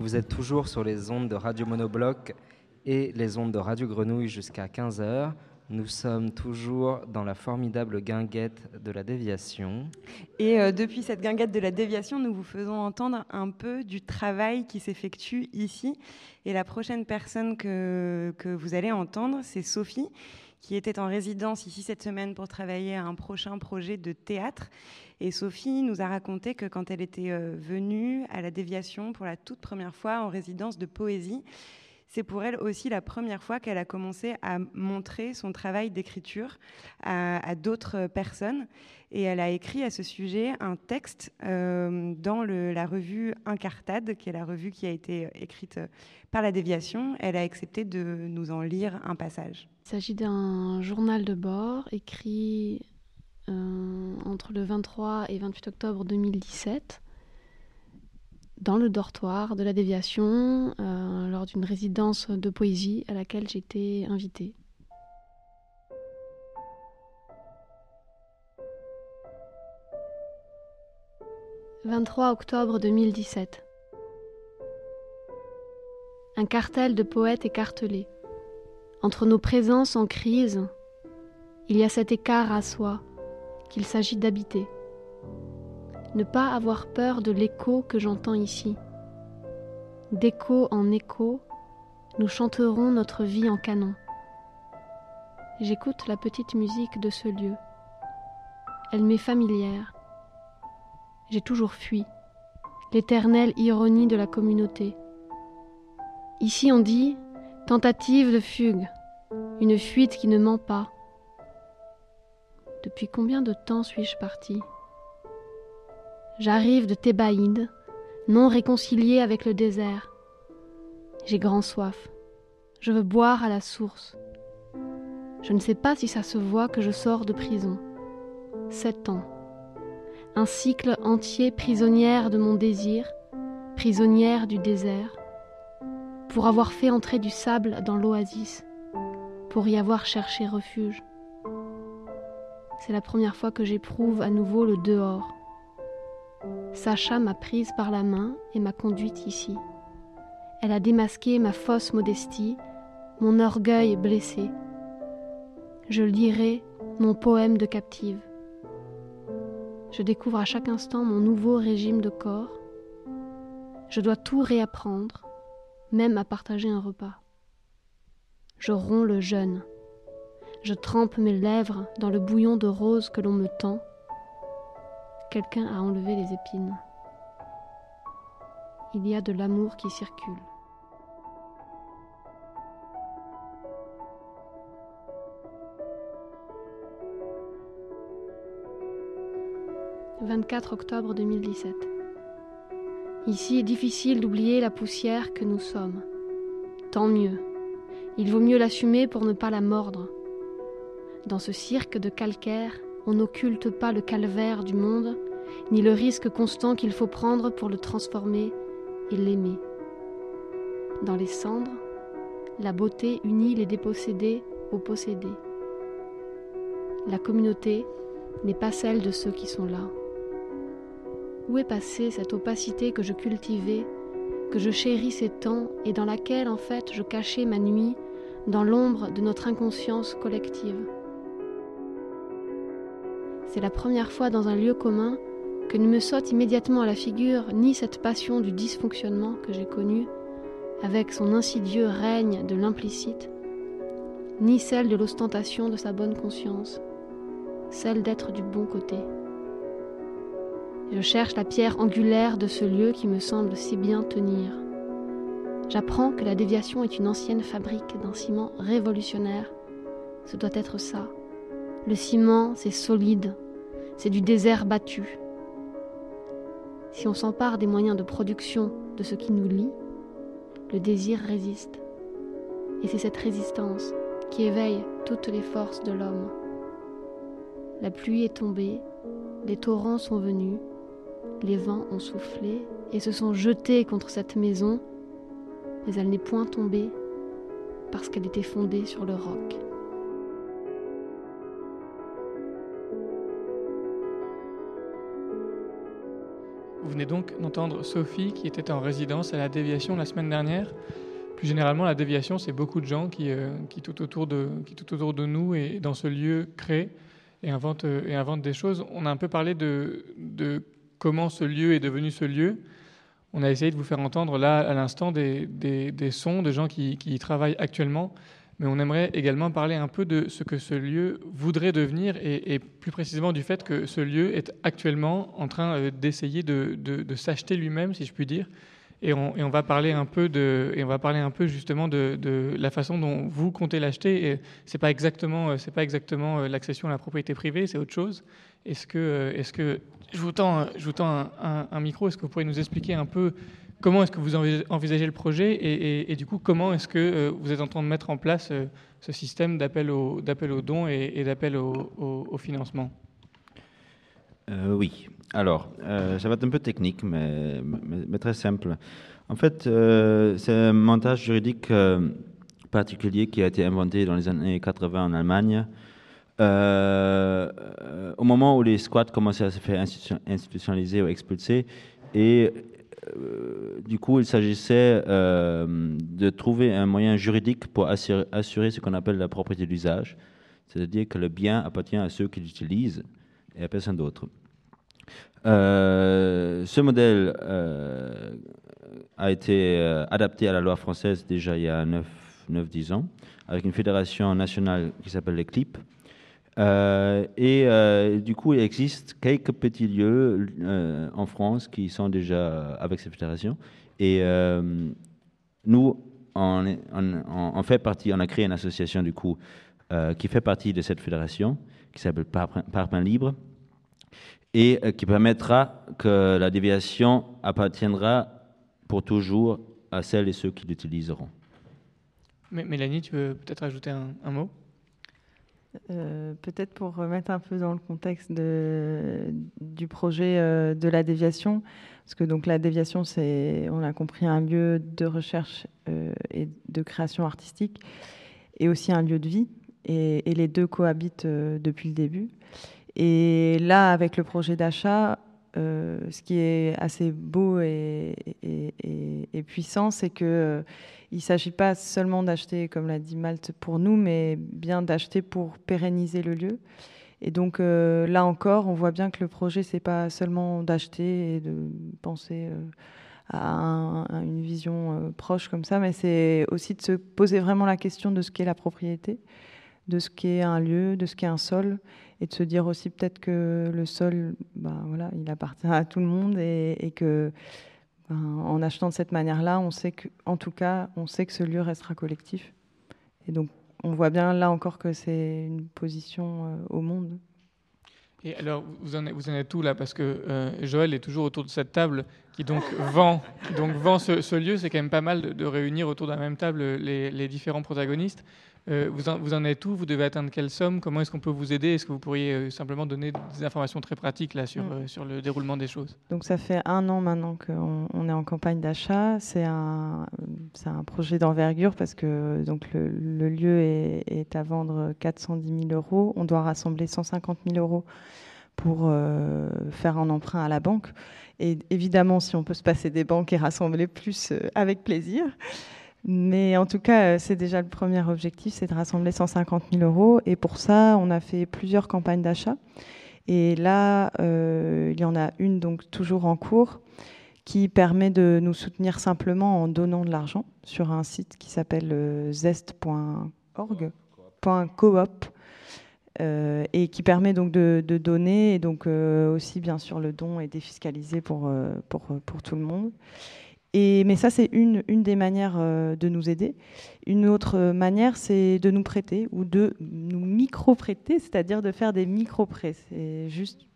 Vous êtes toujours sur les ondes de Radio Monobloc et les ondes de Radio Grenouille jusqu'à 15h. Nous sommes toujours dans la formidable guinguette de la déviation. Et euh, depuis cette guinguette de la déviation, nous vous faisons entendre un peu du travail qui s'effectue ici. Et la prochaine personne que, que vous allez entendre, c'est Sophie, qui était en résidence ici cette semaine pour travailler à un prochain projet de théâtre. Et Sophie nous a raconté que quand elle était euh, venue à la déviation pour la toute première fois en résidence de poésie, c'est pour elle aussi la première fois qu'elle a commencé à montrer son travail d'écriture à, d'autres personnes. Et elle a écrit à ce sujet un texte euh, dans la revue Incartade, qui est la revue qui a été écrite par la déviation. Elle a accepté de nous en lire un passage. Il s'agit d'un journal de bord écrit euh, entre le 23 et 28 octobre 2017 dans le dortoir de la déviation euh, lors d'une résidence de poésie à laquelle j'étais invitée. « 23 octobre 2017. Un cartel de poètes écartelés. Entre nos présences en crise, il y a cet écart à soi qu'il s'agit d'habiter ne pas avoir peur de l'écho que j'entends ici. D'écho en écho, nous chanterons notre vie en canon. J'écoute la petite musique de ce lieu. Elle m'est familière. J'ai toujours fui, l'éternelle ironie de la communauté. Ici on dit tentative de fugue, une fuite qui ne ment pas. Depuis combien de temps suis-je partie J'arrive de Thébaïde, non réconcilié avec le désert. J'ai grand soif. Je veux boire à la source. Je ne sais pas si ça se voit que je sors de prison. Sept ans. Un cycle entier prisonnière de mon désir, prisonnière du désert, pour avoir fait entrer du sable dans l'oasis, pour y avoir cherché refuge. C'est la première fois que j'éprouve à nouveau le dehors Sacha m'a prise par la main et m'a conduite ici. Elle a démasqué ma fausse modestie, mon orgueil blessé. Je lirai mon poème de captive. Je découvre à chaque instant mon nouveau régime de corps. Je dois tout réapprendre, même à partager un repas. Je romps le jeûne. Je trempe mes lèvres dans le bouillon de rose que l'on me tend Quelqu'un a enlevé les épines. Il y a de l'amour qui circule. « 24 octobre 2017. Ici est difficile d'oublier la poussière que nous sommes. Tant mieux. Il vaut mieux l'assumer pour ne pas la mordre. Dans ce cirque de calcaire, on n'occulte pas le calvaire du monde, ni le risque constant qu'il faut prendre pour le transformer et l'aimer. Dans les cendres, la beauté unit les dépossédés aux possédés. La communauté n'est pas celle de ceux qui sont là. Où est passée cette opacité que je cultivais, que je chérissais tant et dans laquelle en fait je cachais ma nuit dans l'ombre de notre inconscience collective? C'est la première fois dans un lieu commun que ne me saute immédiatement à la figure ni cette passion du dysfonctionnement que j'ai connue, avec son insidieux règne de l'implicite, ni celle de l'ostentation de sa bonne conscience, celle d'être du bon côté. Je cherche la pierre angulaire de ce lieu qui me semble si bien tenir. J'apprends que la déviation est une ancienne fabrique d'un ciment révolutionnaire. Ce doit être ça. Le ciment, c'est solide, c'est du désert battu. Si on s'empare des moyens de production de ce qui nous lie, le désir résiste. Et c'est cette résistance qui éveille toutes les forces de l'homme. La pluie est tombée, les torrents sont venus, les vents ont soufflé et se sont jetés contre cette maison, mais elle n'est point tombée parce qu'elle était fondée sur le roc. Vous venez donc d'entendre Sophie qui était en résidence à la déviation la semaine dernière. Plus généralement, la déviation, c'est beaucoup de gens qui, euh, qui, tout autour de, qui tout autour de nous et dans ce lieu créent et inventent, euh, et inventent des choses. On a un peu parlé de, de comment ce lieu est devenu ce lieu. On a essayé de vous faire entendre là, à l'instant, des, des, des, sons de gens qui, qui y travaillent actuellement mais on aimerait également parler un peu de ce que ce lieu voudrait devenir et, plus précisément du fait que ce lieu est actuellement en train euh, d'essayer de, s'acheter lui-même, si je puis dire. Et on, va parler un peu et on va parler un peu justement de, la façon dont vous comptez l'acheter. Et c'est pas exactement, euh, exactement euh, l'accession à la propriété privée, c'est autre chose. Est-ce que, est-ce que je vous tends, je tends un, un micro Est-ce que vous pourriez nous expliquer un peu Comment est-ce que vous envisagez le projet et, du coup, comment est-ce que euh, vous êtes en train de mettre en place euh, ce système d'appel aux, aux, dons et, d'appel au, financement? Euh, Oui. Alors, ça va être un peu technique, mais, mais, très simple. En fait, c'est un montage juridique particulier qui a été inventé dans les années 80 en Allemagne. au moment où les squats commençaient à se faire institutionnaliser ou expulser, et du coup, il s'agissait euh, de trouver un moyen juridique pour assurer, ce qu'on appelle la propriété d'usage, c'est-à-dire que le bien appartient à ceux qui l'utilisent et à personne d'autre. Euh, ce modèle euh, a été euh, adapté à la loi française déjà il y a 9-10 ans, avec une fédération nationale qui s'appelle l'ECLIP, euh, et euh, du coup, il existe quelques petits lieux euh, en France qui sont déjà avec cette fédération. Et nous, on, fait partie, on a créé une association du coup qui fait partie de cette fédération, qui s'appelle Parpaing Libre, et qui permettra que la déviation appartiendra pour toujours à celles et ceux qui l'utiliseront. Mélanie, tu veux peut-être ajouter un mot? Euh, Peut-être pour remettre un peu dans le contexte du projet euh, de la déviation, parce que donc la déviation, c'est, on a compris, un lieu de recherche euh, et de création artistique, et aussi un lieu de vie, et, les deux cohabitent depuis le début. Et là, avec le projet d'achat, euh, ce qui est assez beau et, puissant, c'est que euh, il ne s'agit pas seulement d'acheter, comme l'a dit Malte, pour nous, mais bien d'acheter pour pérenniser le lieu. Et donc euh, là encore, on voit bien que le projet, c'est pas seulement d'acheter et de penser à, un, à, une vision proche comme ça, mais c'est aussi de se poser vraiment la question de ce qu'est la propriété, de ce qu'est un lieu, de ce qu'est un sol, et de se dire aussi peut-être que le sol, ben voilà, il appartient à tout le monde et, et que en achetant de cette manière-là, on sait que, en tout cas, on sait que ce lieu restera collectif. Et donc, on voit bien là encore que c'est une position euh, au monde. Et alors, vous en êtes, vous là? Parce que euh, Joël est toujours autour de cette table qui donc vend, donc vend ce, lieu. C'est quand même pas mal de, réunir autour de la même table les, les différents protagonistes. Euh, vous, en, vous, en, êtes où? Vous devez atteindre quelle somme? Comment est-ce qu'on peut vous aider? Est-ce que vous pourriez euh, simplement donner des informations très pratiques là, sur, mmh. euh, sur le déroulement des choses? Donc ça fait un an maintenant qu'on on est en campagne d'achat. C'est un, un projet d'envergure parce que donc le, le lieu est, est, à vendre 410 000 euros. On doit rassembler 150 000 euros pour euh, faire un emprunt à la banque. Et évidemment, si on peut se passer des banques et rassembler plus, euh, avec plaisir. Mais en tout cas, c'est déjà le premier objectif, c'est de rassembler 150 000 euros. Et pour ça, on a fait plusieurs campagnes d'achat. Et là, euh, il y en a une donc toujours en cours qui permet de nous soutenir simplement en donnant de l'argent sur un site qui s'appelle euh, zest.org, .coop, euh, et qui permet donc de, donner. Et donc euh, aussi, bien sûr, le don est défiscalisé pour, euh, pour, pour tout le monde. Mais ça, c'est une, des manières euh, de nous aider. Une autre manière, c'est de nous prêter ou de nous micro-prêter, c'est-à-dire de faire des micro-prêts. C'est juste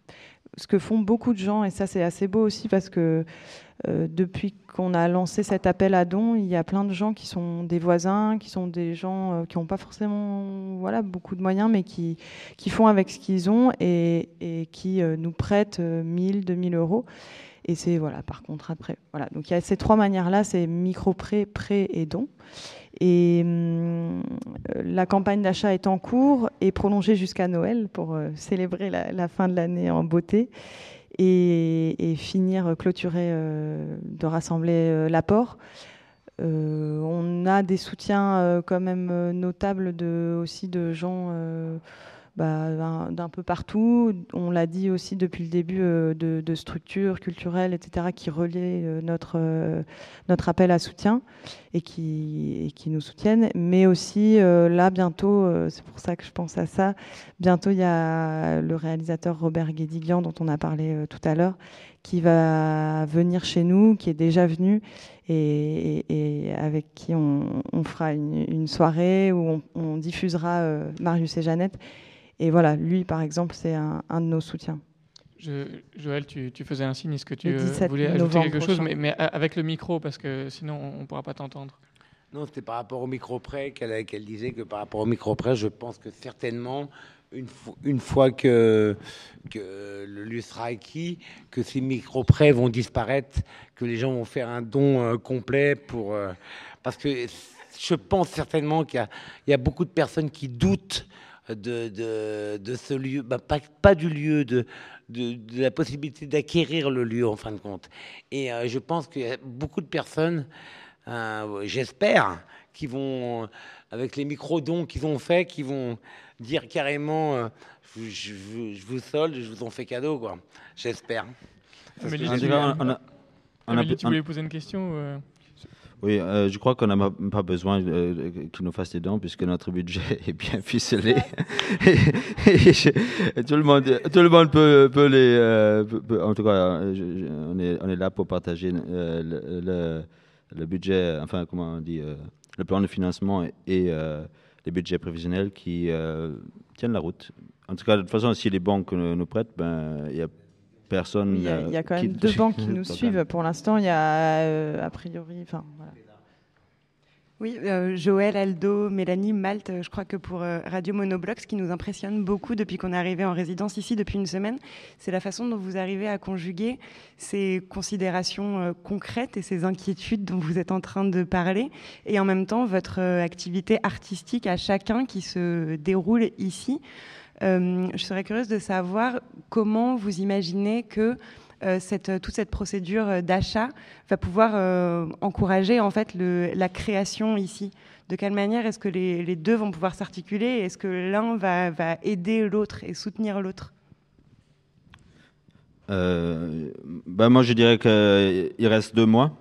ce que font beaucoup de gens, et ça, c'est assez beau aussi parce que euh, depuis qu'on a lancé cet appel à dons, il y a plein de gens qui sont des voisins, qui sont des gens euh, qui n'ont pas forcément beaucoup de moyens, mais qui, font avec ce qu'ils ont et, qui nous prêtent 1000, 2000 euros. Et c'est voilà, par contrat de prêt. Voilà. Donc il y a ces trois manières-là, c'est micro-prêt, prêt et don. Et hum, la campagne d'achat est en cours et prolongée jusqu'à Noël pour euh, célébrer la, fin de l'année en beauté. et, finir, clôturer, de rassembler l'apport. on a des soutiens quand même notables aussi de gens bah, d'un peu partout. On l'a dit aussi depuis le début euh, de, structures culturelles, etc., qui relaient euh, notre, euh, notre appel à soutien et qui, qui nous soutiennent. Mais aussi, là, bientôt, c'est pour ça que je pense à ça, bientôt, il y a le réalisateur Robert Guédiguian, dont on a parlé tout à l'heure, qui va venir chez nous, qui est déjà venu et, avec qui on, fera une, soirée où on, diffusera Marius et Jeannette et voilà, lui, par exemple, c'est un, de nos soutiens. Joël, tu, faisais un signe. Est-ce que tu euh, voulais ajouter quelque chose? mais, avec le micro, parce que sinon, on ne pourra pas t'entendre. Non, c'était par rapport au micro près qu'elle disait que par rapport au micro près, je pense que certainement, une, une fois que, que le lieu sera acquis, que ces micro prêts vont disparaître, que les gens vont faire un don euh, complet pour. Euh, parce que je pense certainement qu'il y, y, a beaucoup de personnes qui doutent de, de, ce lieu, bah, pas, pas, du lieu, de, de, la possibilité d'acquérir le lieu en fin de compte. Et euh, je pense qu'il y a beaucoup de personnes, euh, j'espère, qui vont, avec les micro-dons qu'ils ont fait, qui vont dire carrément euh, je, vous solde, je vous en fais cadeau, quoi. J'espère. Amélie, tu, voulais poser une question oui, euh, je crois qu'on n'a pas besoin euh, qu'ils nous fassent des dons puisque notre budget est bien ficelé. et, tout, le monde, tout le monde peut, peut les. Euh, en tout cas, on, est, on est là pour partager le, le, budget, enfin, comment on dit, le plan de financement et, les budgets prévisionnels qui tiennent la route. En tout cas, de toute façon, si les banques nous prêtent, ben, il y a personne. Il y, a, il y a quand même deux banques qui nous suivent pour l'instant. Il y a euh, a priori. Enfin, voilà. Oui, euh, Joël, Aldo, Mélanie, Malte, je crois que pour euh, Radio Monobloc, ce qui nous impressionne beaucoup depuis qu'on est arrivé en résidence ici depuis une semaine, c'est la façon dont vous arrivez à conjuguer ces considérations concrètes et ces inquiétudes dont vous êtes en train de parler, et en même temps votre activité artistique à chacun qui se déroule ici. Euh, je serais curieuse de savoir comment vous imaginez que euh, toute cette procédure d'achat va pouvoir euh, encourager en fait la création ici. De quelle manière est-ce que les, deux vont pouvoir s'articuler Est-ce que l'un va, aider l'autre et soutenir l'autre? Ben Moi, je dirais qu'il reste deux mois.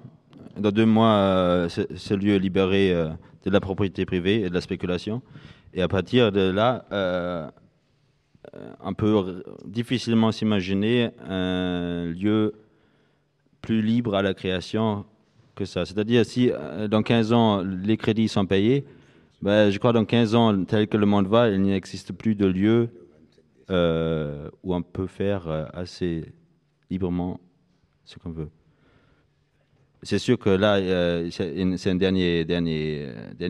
Dans deux mois, ce lieu est libéré de la propriété privée et de la spéculation. Et à partir de là, on peut difficilement s'imaginer un lieu plus libre à la création que ça. C'est-à-dire, si euh, dans 15 ans, les crédits sont payés, ben, je crois que dans 15 ans, tel que le monde va, il n'existe plus de lieu euh, où on peut faire euh, assez librement ce qu'on veut. C'est sûr que là, c'est un dernier,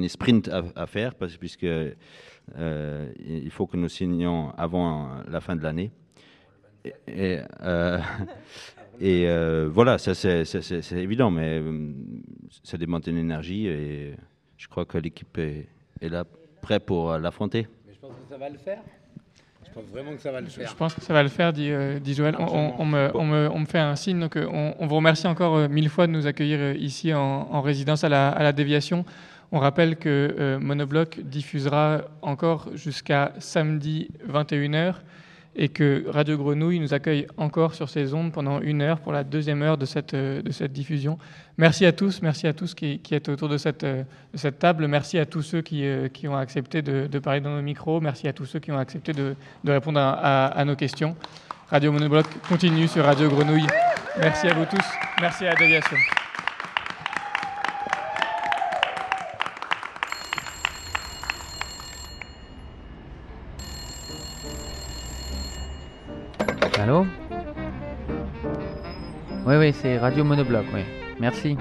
sprint à, faire, puisque euh, il faut que nous signions avant la fin de l'année. Et, euh, euh, voilà, ça c'est évident, mais ça demande une énergie et je crois que l'équipe est, là prêt pour l'affronter. Mais je pense que ça va le faire. Je pense vraiment que ça va le faire. Je pense que ça va le faire, dit, Joël. On, me, on, me, on, me, fait un signe. Donc on, vous remercie encore mille fois de nous accueillir ici en, en résidence à la, à la déviation. On rappelle que euh, Monobloc diffusera encore jusqu'à samedi 21h et que Radio Grenouille nous accueille encore sur ces ondes pendant une heure pour la deuxième heure de cette, euh, diffusion. Merci à tous, merci à tous qui, qui êtes autour de cette, euh, table, merci à tous ceux qui, ont accepté de, de, parler dans nos micros, merci à tous ceux qui ont accepté de, répondre à, à, nos questions. Radio Monobloc continue sur Radio Grenouille. Merci à vous tous, merci à la déviation. Allô Oui, oui, c'est Radio Monobloc, oui. Merci.